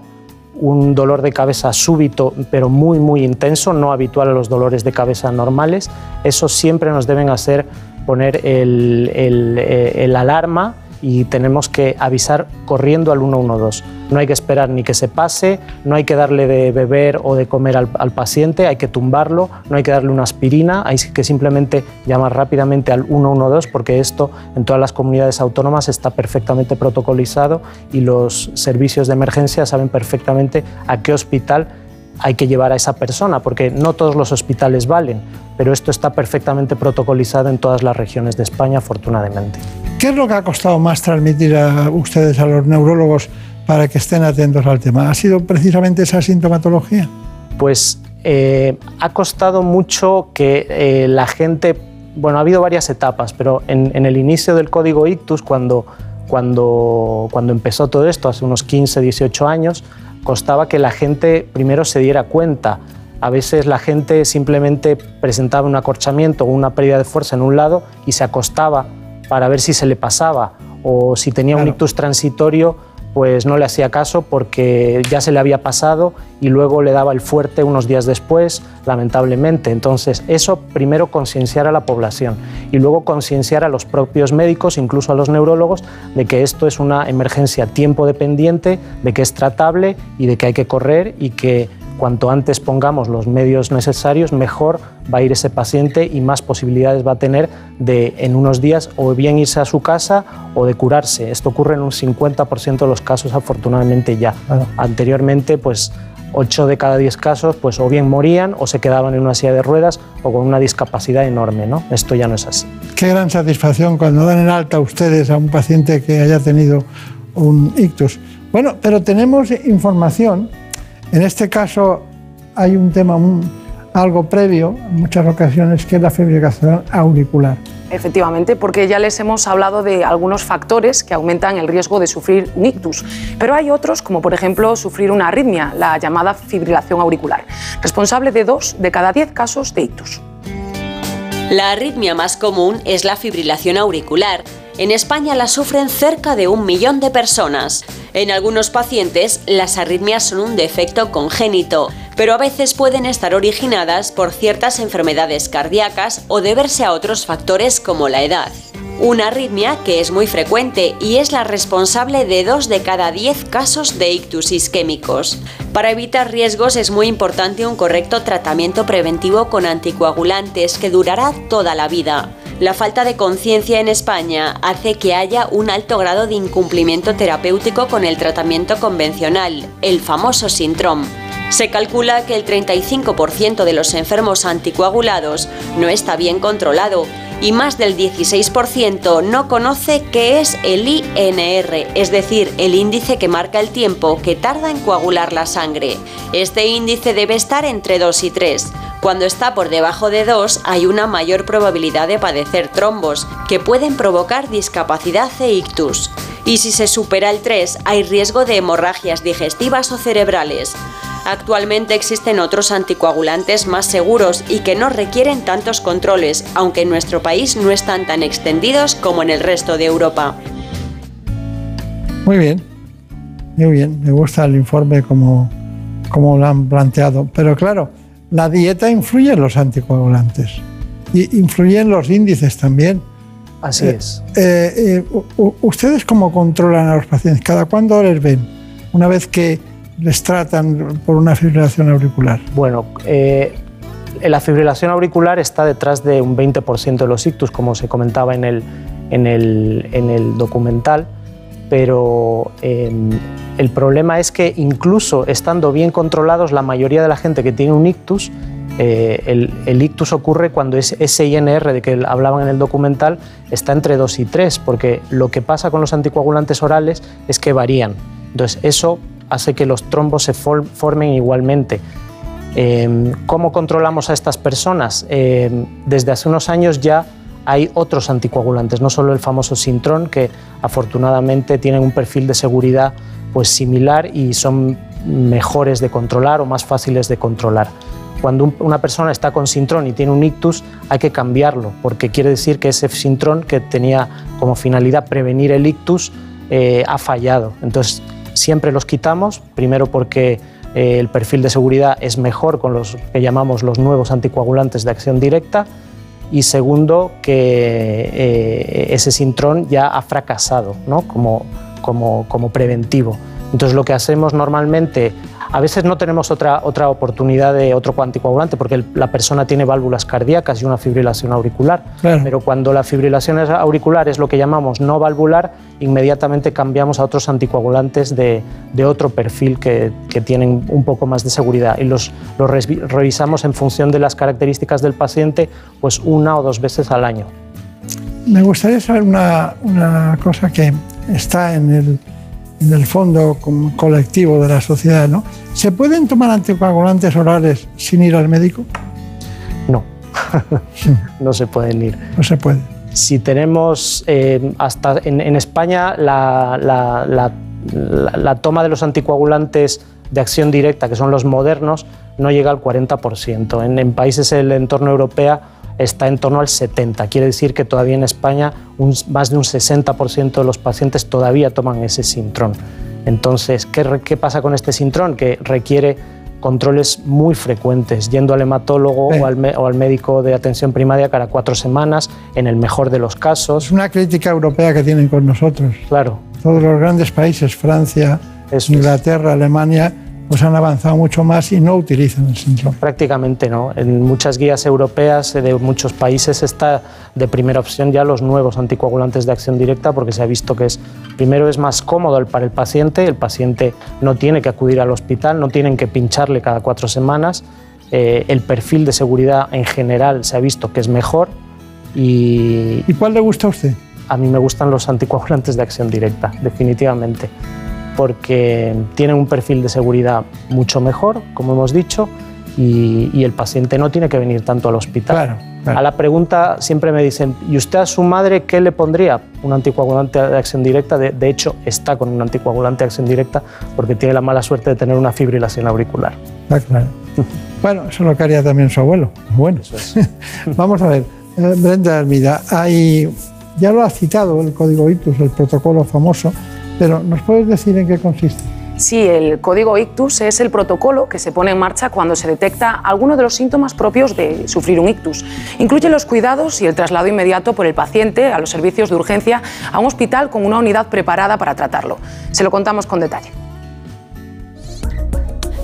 un dolor de cabeza súbito pero muy muy intenso, no habitual a los dolores de cabeza normales, eso siempre nos deben hacer poner el, eh, el alarma y tenemos que avisar corriendo al 112. No hay que esperar ni que se pase, no hay que darle de beber o de comer al, paciente, hay que tumbarlo, no hay que darle una aspirina, hay que simplemente llamar rápidamente al 112 porque esto en todas las comunidades autónomas está perfectamente protocolizado y los servicios de emergencia saben perfectamente a qué hospital hay que llevar a esa persona, porque no todos los hospitales valen, pero esto está perfectamente protocolizado en todas las regiones de España, afortunadamente. ¿Qué es lo que ha costado más transmitir a ustedes, a los neurólogos, para que estén atentos al tema? ¿Ha sido precisamente esa sintomatología? Pues eh, ha costado mucho que eh, la gente, bueno, ha habido varias etapas, pero en, en el inicio del código ictus, cuando, cuando, cuando empezó todo esto, hace unos 15, 18 años, costaba que la gente primero se diera cuenta. A veces la gente simplemente presentaba un acorchamiento o una pérdida de fuerza en un lado y se acostaba para ver si se le pasaba o si tenía un ictus transitorio pues no le hacía caso porque ya se le había pasado y luego le daba el fuerte unos días después, lamentablemente. Entonces, eso primero concienciar a la población y luego concienciar a los propios médicos, incluso a los neurólogos, de que esto es una emergencia tiempo dependiente, de que es tratable y de que hay que correr y que cuanto antes pongamos los medios necesarios, mejor va a ir ese paciente y más posibilidades va a tener de en unos días o bien irse a su casa o de curarse. Esto ocurre en un 50% de los casos afortunadamente ya. Anteriormente pues 8 de cada 10 casos pues o bien morían o se quedaban en una silla de ruedas o con una discapacidad enorme. ¿no? Esto ya no es así. Qué gran satisfacción cuando dan en alta ustedes a un paciente que haya tenido un ictus. Bueno, pero tenemos información. En este caso hay un tema algo previo, en muchas ocasiones, que es la fibrilación auricular. Efectivamente, porque ya les hemos hablado de algunos factores que aumentan el riesgo de sufrir un ictus, pero hay otros, como por ejemplo sufrir una arritmia, la llamada fibrilación auricular, responsable de dos de cada diez casos de ictus. La arritmia más común es la fibrilación auricular. En España la sufren cerca de un millón de personas. En algunos pacientes, las arritmias son un defecto congénito, pero a veces pueden estar originadas por ciertas enfermedades cardíacas o deberse a otros factores como la edad. Una arritmia que es muy frecuente y es la responsable de 2 de cada 10 casos de ictus isquémicos. Para evitar riesgos es muy importante un correcto tratamiento preventivo con anticoagulantes que durará toda la vida. La falta de conciencia en España hace que haya un alto grado de incumplimiento terapéutico con el tratamiento convencional, el famoso síndrome. Se calcula que el 35% de los enfermos anticoagulados no está bien controlado y más del 16% no conoce qué es el INR, es decir, el índice que marca el tiempo que tarda en coagular la sangre. Este índice debe estar entre 2 y 3. Cuando está por debajo de 2 hay una mayor probabilidad de padecer trombos, que pueden provocar discapacidad e ictus. Y si se supera el 3 hay riesgo de hemorragias digestivas o cerebrales. Actualmente existen otros anticoagulantes más seguros y que no requieren tantos controles, aunque en nuestro país no están tan extendidos como en el resto de Europa. Muy bien, muy bien, me gusta el informe como, como lo han planteado, pero claro, la dieta influye en los anticoagulantes y influyen los índices también. Así es. Eh, eh, ¿Ustedes cómo controlan a los pacientes? ¿Cada cuándo les ven? Una vez que les tratan por una fibrilación auricular. Bueno, eh, la fibrilación auricular está detrás de un 20% de los ictus, como se comentaba en el, en el, en el documental, pero el problema es que incluso estando bien controlados, la mayoría de la gente que tiene un ictus, eh, el, ictus ocurre cuando ese INR de que hablaban en el documental está entre 2 y 3, porque lo que pasa con los anticoagulantes orales es que varían. Entonces, eso hace que los trombos se formen igualmente. Em, ¿Cómo controlamos a estas personas? Em, desde hace unos años ya hay otros anticoagulantes, no solo el famoso Sintron, que afortunadamente tienen un perfil de seguridad pues similar y son mejores de controlar o más fáciles de controlar. Cuando una persona está con Sintron y tiene un ictus, hay que cambiarlo, porque quiere decir que ese Sintron que tenía como finalidad prevenir el ictus eh, ha fallado. Entonces, siempre los quitamos, primero porque eh, el perfil de seguridad es mejor con los que llamamos los nuevos anticoagulantes de acción directa, y segundo, que eh, ese Sintron ya ha fracasado ¿no? como, como, como preventivo. Entonces lo que hacemos normalmente, a veces no tenemos otra, otra oportunidad de otro anticoagulante porque la persona tiene válvulas cardíacas y una fibrilación auricular, pero cuando la fibrilación auricular es lo que llamamos no valvular, inmediatamente cambiamos a otros anticoagulantes de, de otro perfil que, que, tienen un poco más de seguridad. Y los, los revisamos en función de las características del paciente pues una o dos veces al año. Me gustaría saber una, una cosa que está en el en el fondo colectivo de la sociedad, ¿no? ¿Se pueden tomar anticoagulantes orales sin ir al médico? No, no se pueden ir. No se puede. Si tenemos, eh, hasta en, España, la, la, toma de los anticoagulantes de acción directa, que son los modernos, no llega al 40%. En, en países del entorno europeo está en torno al 70. Quiere decir que todavía en España más de un 60% de los pacientes todavía toman ese sintrón. Entonces, ¿qué, pasa con este sintrón? Que requiere controles muy frecuentes, yendo al hematólogo o, al o, al médico de atención primaria cada cuatro semanas, en el mejor de los casos. Es una crítica europea que tienen con nosotros. Claro. Todos los grandes países, Francia, Inglaterra, Alemania, pues han avanzado mucho más y no utilizan el síndrome. Prácticamente no. En muchas guías europeas de muchos países está de primera opción ya los nuevos anticoagulantes de acción directa porque se ha visto que es primero es más cómodo para el paciente, el paciente no tiene que acudir al hospital, no tienen que pincharle cada cuatro semanas, eh, el perfil de seguridad en general se ha visto que es mejor y... ¿Y cuál le gusta a usted? A mí me gustan los anticoagulantes de acción directa, definitivamente porque tienen un perfil de seguridad mucho mejor, como hemos dicho, y, el paciente no tiene que venir tanto al hospital. A la pregunta siempre me dicen, ¿y usted a su madre qué le pondría? Un anticoagulante de acción directa. De, hecho, está con un anticoagulante de acción directa porque tiene la mala suerte de tener una fibrilación auricular. claro. bueno, eso es lo que haría también su abuelo. Bueno, vamos a ver. Eh, Brenda Hermida, hay, ya lo ha citado el código ITUS, el protocolo famoso, pero ¿nos puedes decir en qué consiste? Sí, el código ictus es el protocolo que se pone en marcha cuando se detecta alguno de los síntomas propios de sufrir un ictus. Incluye los cuidados y el traslado inmediato por el paciente a los servicios de urgencia a un hospital con una unidad preparada para tratarlo. Se lo contamos con detalle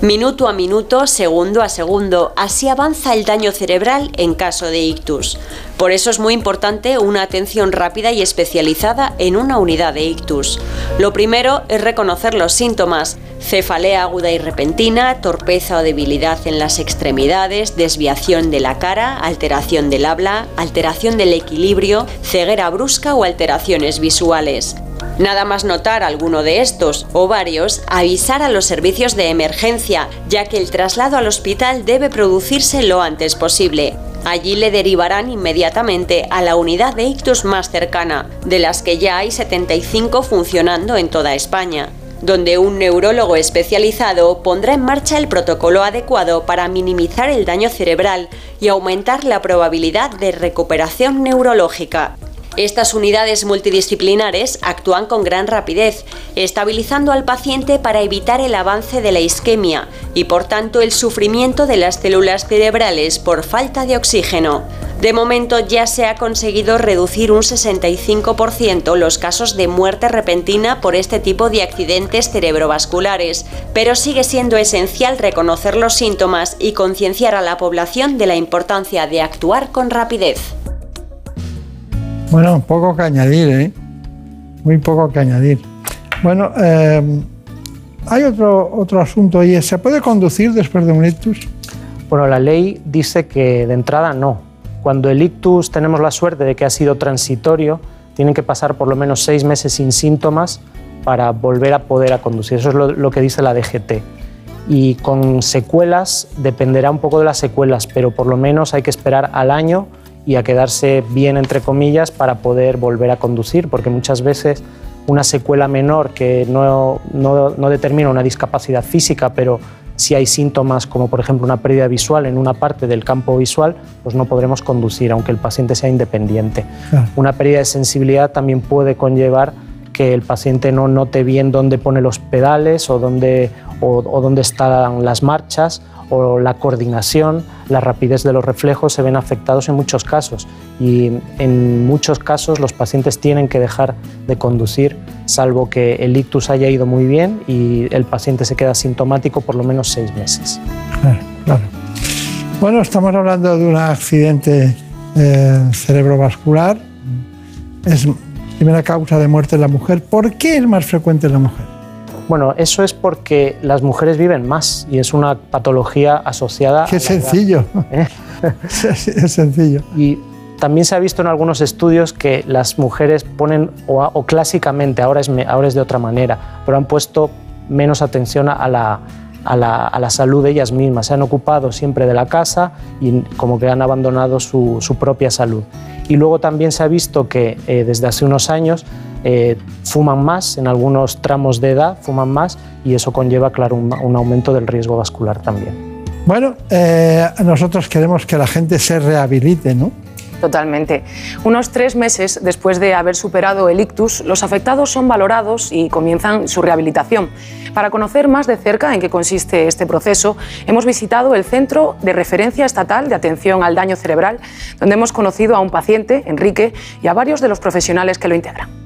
minuto a minuto, segundo a segundo. Así avanza el daño cerebral en caso de ictus. Por eso es muy importante una atención rápida y especializada en una unidad de ictus. Lo primero es reconocer los síntomas. Cefalea aguda y repentina, torpeza o debilidad en las extremidades, desviación de la cara, alteración del habla, alteración del equilibrio, ceguera brusca o alteraciones visuales. Nada más notar alguno de estos o varios, avisar a los servicios de emergencia, ya que el traslado al hospital debe producirse lo antes posible. Allí le derivarán inmediatamente a la unidad de ictus más cercana, de las que ya hay 75 funcionando en toda España donde un neurólogo especializado pondrá en marcha el protocolo adecuado para minimizar el daño cerebral y aumentar la probabilidad de recuperación neurológica. Estas unidades multidisciplinares actúan con gran rapidez, estabilizando al paciente para evitar el avance de la isquemia y por tanto el sufrimiento de las células cerebrales por falta de oxígeno. De momento ya se ha conseguido reducir un 65% los casos de muerte repentina por este tipo de accidentes cerebrovasculares, pero sigue siendo esencial reconocer los síntomas y concienciar a la población de la importancia de actuar con rapidez. Bueno, poco que añadir, ¿eh? Muy poco que añadir. Bueno, eh, hay otro, otro asunto y es, ¿se puede conducir después de un ictus? Bueno, la ley dice que de entrada no. Cuando el ictus tenemos la suerte de que ha sido transitorio, tienen que pasar por lo menos seis meses sin síntomas para volver a poder a conducir. Eso es lo, lo que dice la DGT. Y con secuelas, dependerá un poco de las secuelas, pero por lo menos hay que esperar al año y a quedarse bien, entre comillas, para poder volver a conducir, porque muchas veces una secuela menor que no, no, determina una discapacidad física, pero si hay síntomas como por ejemplo una pérdida visual en una parte del campo visual, pues no podremos conducir, aunque el paciente sea independiente. Una pérdida de sensibilidad también puede conllevar que el paciente no note bien dónde pone los pedales o dónde, o dónde están las marchas la coordinación, la rapidez de los reflejos se ven afectados en muchos casos y en muchos casos los pacientes tienen que dejar de conducir salvo que el ictus haya ido muy bien y el paciente se queda sintomático por lo menos seis meses. Claro, Bueno, estamos hablando de un accidente eh, cerebrovascular. Es primera causa de muerte en la mujer. ¿Por qué es más frecuente en la mujer? Bueno, eso es porque las mujeres viven más y es una patología asociada. Qué sencillo. ¿Eh? es sencillo. Y también se ha visto en algunos estudios que las mujeres ponen, o, clásicamente, ahora es, ahora es de otra manera, pero han puesto menos atención a la, a la, a la, salud de ellas mismas. Se han ocupado siempre de la casa y como que han abandonado su, su propia salud. Y luego también se ha visto que eh, desde hace unos años eh, fuman más, en algunos tramos de edad fuman más y eso conlleva, claro, un, aumento del riesgo vascular también. Bueno, eh, nosotros queremos que la gente se rehabilite, ¿no? Totalmente. Unos tres meses después de haber superado el ictus, los afectados son valorados y comienzan su rehabilitación. Para conocer más de cerca en qué consiste este proceso, hemos visitado el Centro de Referencia Estatal de Atención al Daño Cerebral, donde hemos conocido a un paciente, Enrique, y a varios de los profesionales que lo integran.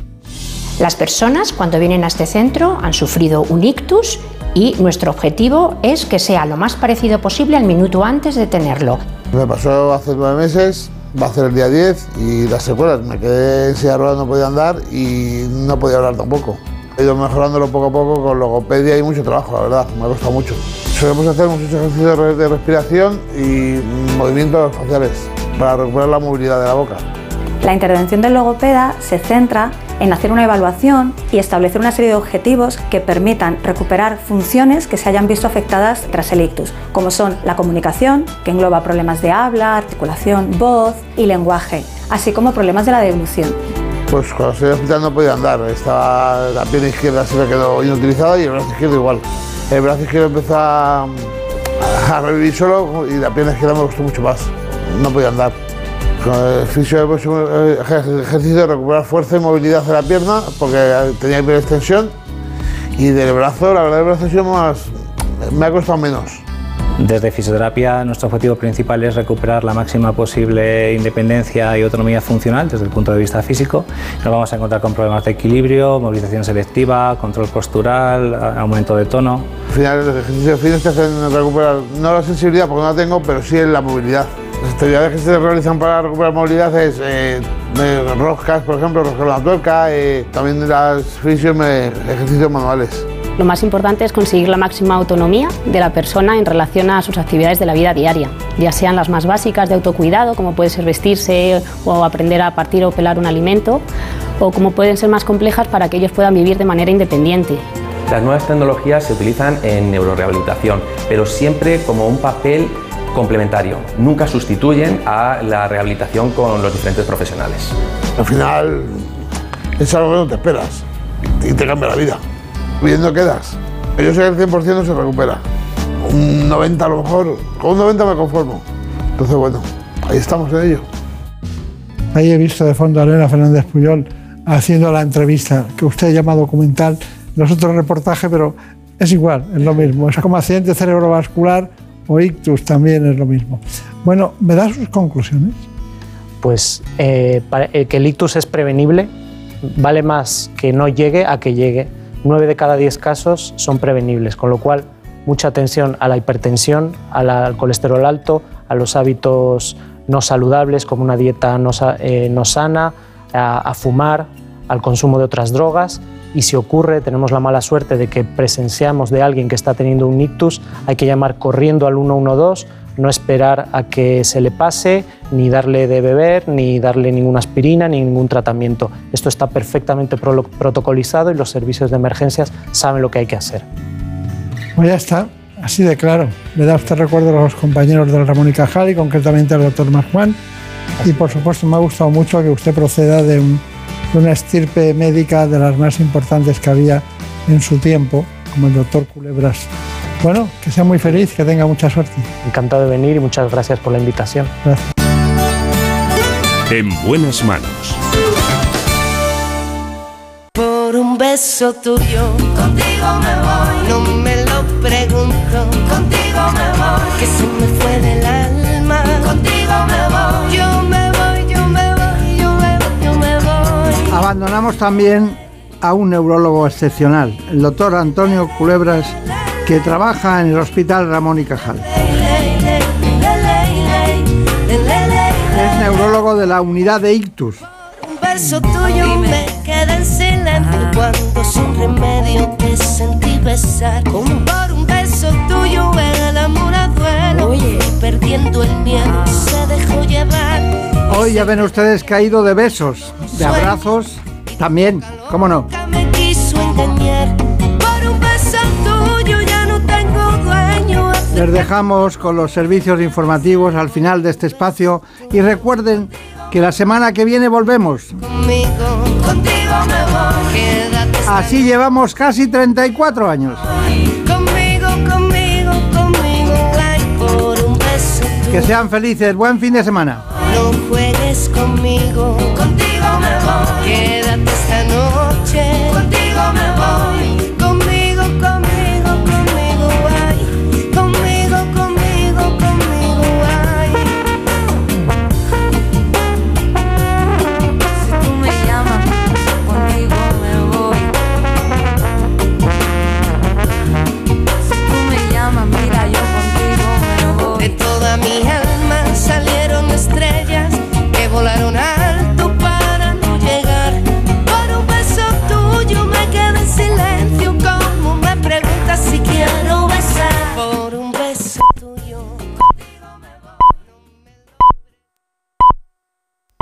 Las personas cuando vienen a este centro han sufrido un ictus y nuestro objetivo es que sea lo más parecido posible al minuto antes de tenerlo. Me pasó hace nueve meses, va a ser el día 10 y las secuelas, me quedé en silla de ruedas, no podía andar y no podía hablar tampoco. He ido mejorándolo poco a poco con logopedia y mucho trabajo, la verdad, me ha costado mucho. Solemos hacer muchos ejercicios de respiración y movimientos faciales para recuperar la movilidad de la boca. La intervención del logopeda se centra en hacer una evaluación y establecer una serie de objetivos que permitan recuperar funciones que se hayan visto afectadas tras el ictus, como son la comunicación, que engloba problemas de habla, articulación, voz y lenguaje, así como problemas de la deglución. Pues cuando estoy hospital no podía andar, estaba, la pierna izquierda se me quedó inutilizada y el brazo izquierdo igual. El brazo izquierdo empezó a revivir solo y la pierna izquierda me gustó mucho más, no podía andar. Con el fisio hecho ejercicio de recuperar fuerza y movilidad de la pierna porque tenía hiperextensión y del brazo, la verdad el brazo ha sido más, me ha costado menos. Desde fisioterapia nuestro objetivo principal es recuperar la máxima posible independencia y autonomía funcional desde el punto de vista físico. Nos vamos a encontrar con problemas de equilibrio, movilización selectiva, control postural, aumento de tono. Al final los ejercicios fines te hacen recuperar no la sensibilidad porque no la tengo, pero sí la movilidad. Las actividades que se realizan para recuperar movilidad es eh, roscas, por ejemplo, roscas la tuerca, eh, también las fisios, ejercicios manuales. Lo más importante es conseguir la máxima autonomía de la persona en relación a sus actividades de la vida diaria, ya sean las más básicas de autocuidado, como puede ser vestirse o aprender a partir o pelar un alimento, o como pueden ser más complejas para que ellos puedan vivir de manera independiente. Las nuevas tecnologías se utilizan en neurorehabilitación, pero siempre como un papel complementario, nunca sustituyen a la rehabilitación con los diferentes profesionales. Al final es algo que no te esperas y te cambia la vida. Viendo quedas. Yo sé que el 100% no se recupera. Un 90 a lo mejor, con un 90 me conformo. Entonces, bueno, ahí estamos en ello. Ahí he visto de fondo a Elena Fernández Puyol haciendo la entrevista que usted llama documental. Nosotros reportaje, pero es igual, es lo mismo. Es como accidente cerebrovascular o ictus también es lo mismo. Bueno, ¿me da sus conclusiones? Pues eh, eh, que el ictus es prevenible, vale más que no llegue a que llegue. 9 de cada 10 casos son prevenibles, con lo cual mucha atención a la hipertensión, al colesterol alto, a los hábitos no saludables como una dieta no, eh, sana, a, fumar, al consumo de otras drogas y si ocurre, tenemos la mala suerte de que presenciamos de alguien que está teniendo un ictus, hay que llamar corriendo al 112, no esperar a que se le pase, ni darle de beber, ni darle ninguna aspirina, ni ningún tratamiento. Esto está perfectamente protocolizado y los servicios de emergencias saben lo que hay que hacer. Pues ya está, así de claro. Le da usted recuerdo a los compañeros del Ramón y Cajal y concretamente al doctor Marjuan. Y por supuesto me ha gustado mucho que usted proceda de un una estirpe médica de las más importantes que había en su tiempo, como el doctor Culebras. Bueno, que sea muy feliz, que tenga mucha suerte. Encantado de venir y muchas gracias por la invitación. Gracias. En buenas manos. Por un beso tuyo, contigo me voy. No me lo pregunto, contigo me voy. Que se me fue del alma, contigo me voy. Yo Abandonamos también a un neurólogo excepcional, el doctor Antonio Culebras, que trabaja en el Hospital Ramón y Cajal. Es neurólogo de la unidad de ictus. Un beso tuyo me queda en silencio cuando sin remedio te sentí besar. Como por un beso tuyo el amor a duelo y perdiendo el miedo se dejó llevar. Hoy ya ven ustedes ido de besos, de abrazos, también, ¿cómo no? Les dejamos con los servicios informativos al final de este espacio y recuerden que la semana que viene volvemos. Así llevamos casi 34 años. Que sean felices. Buen fin de semana. Juegues conmigo.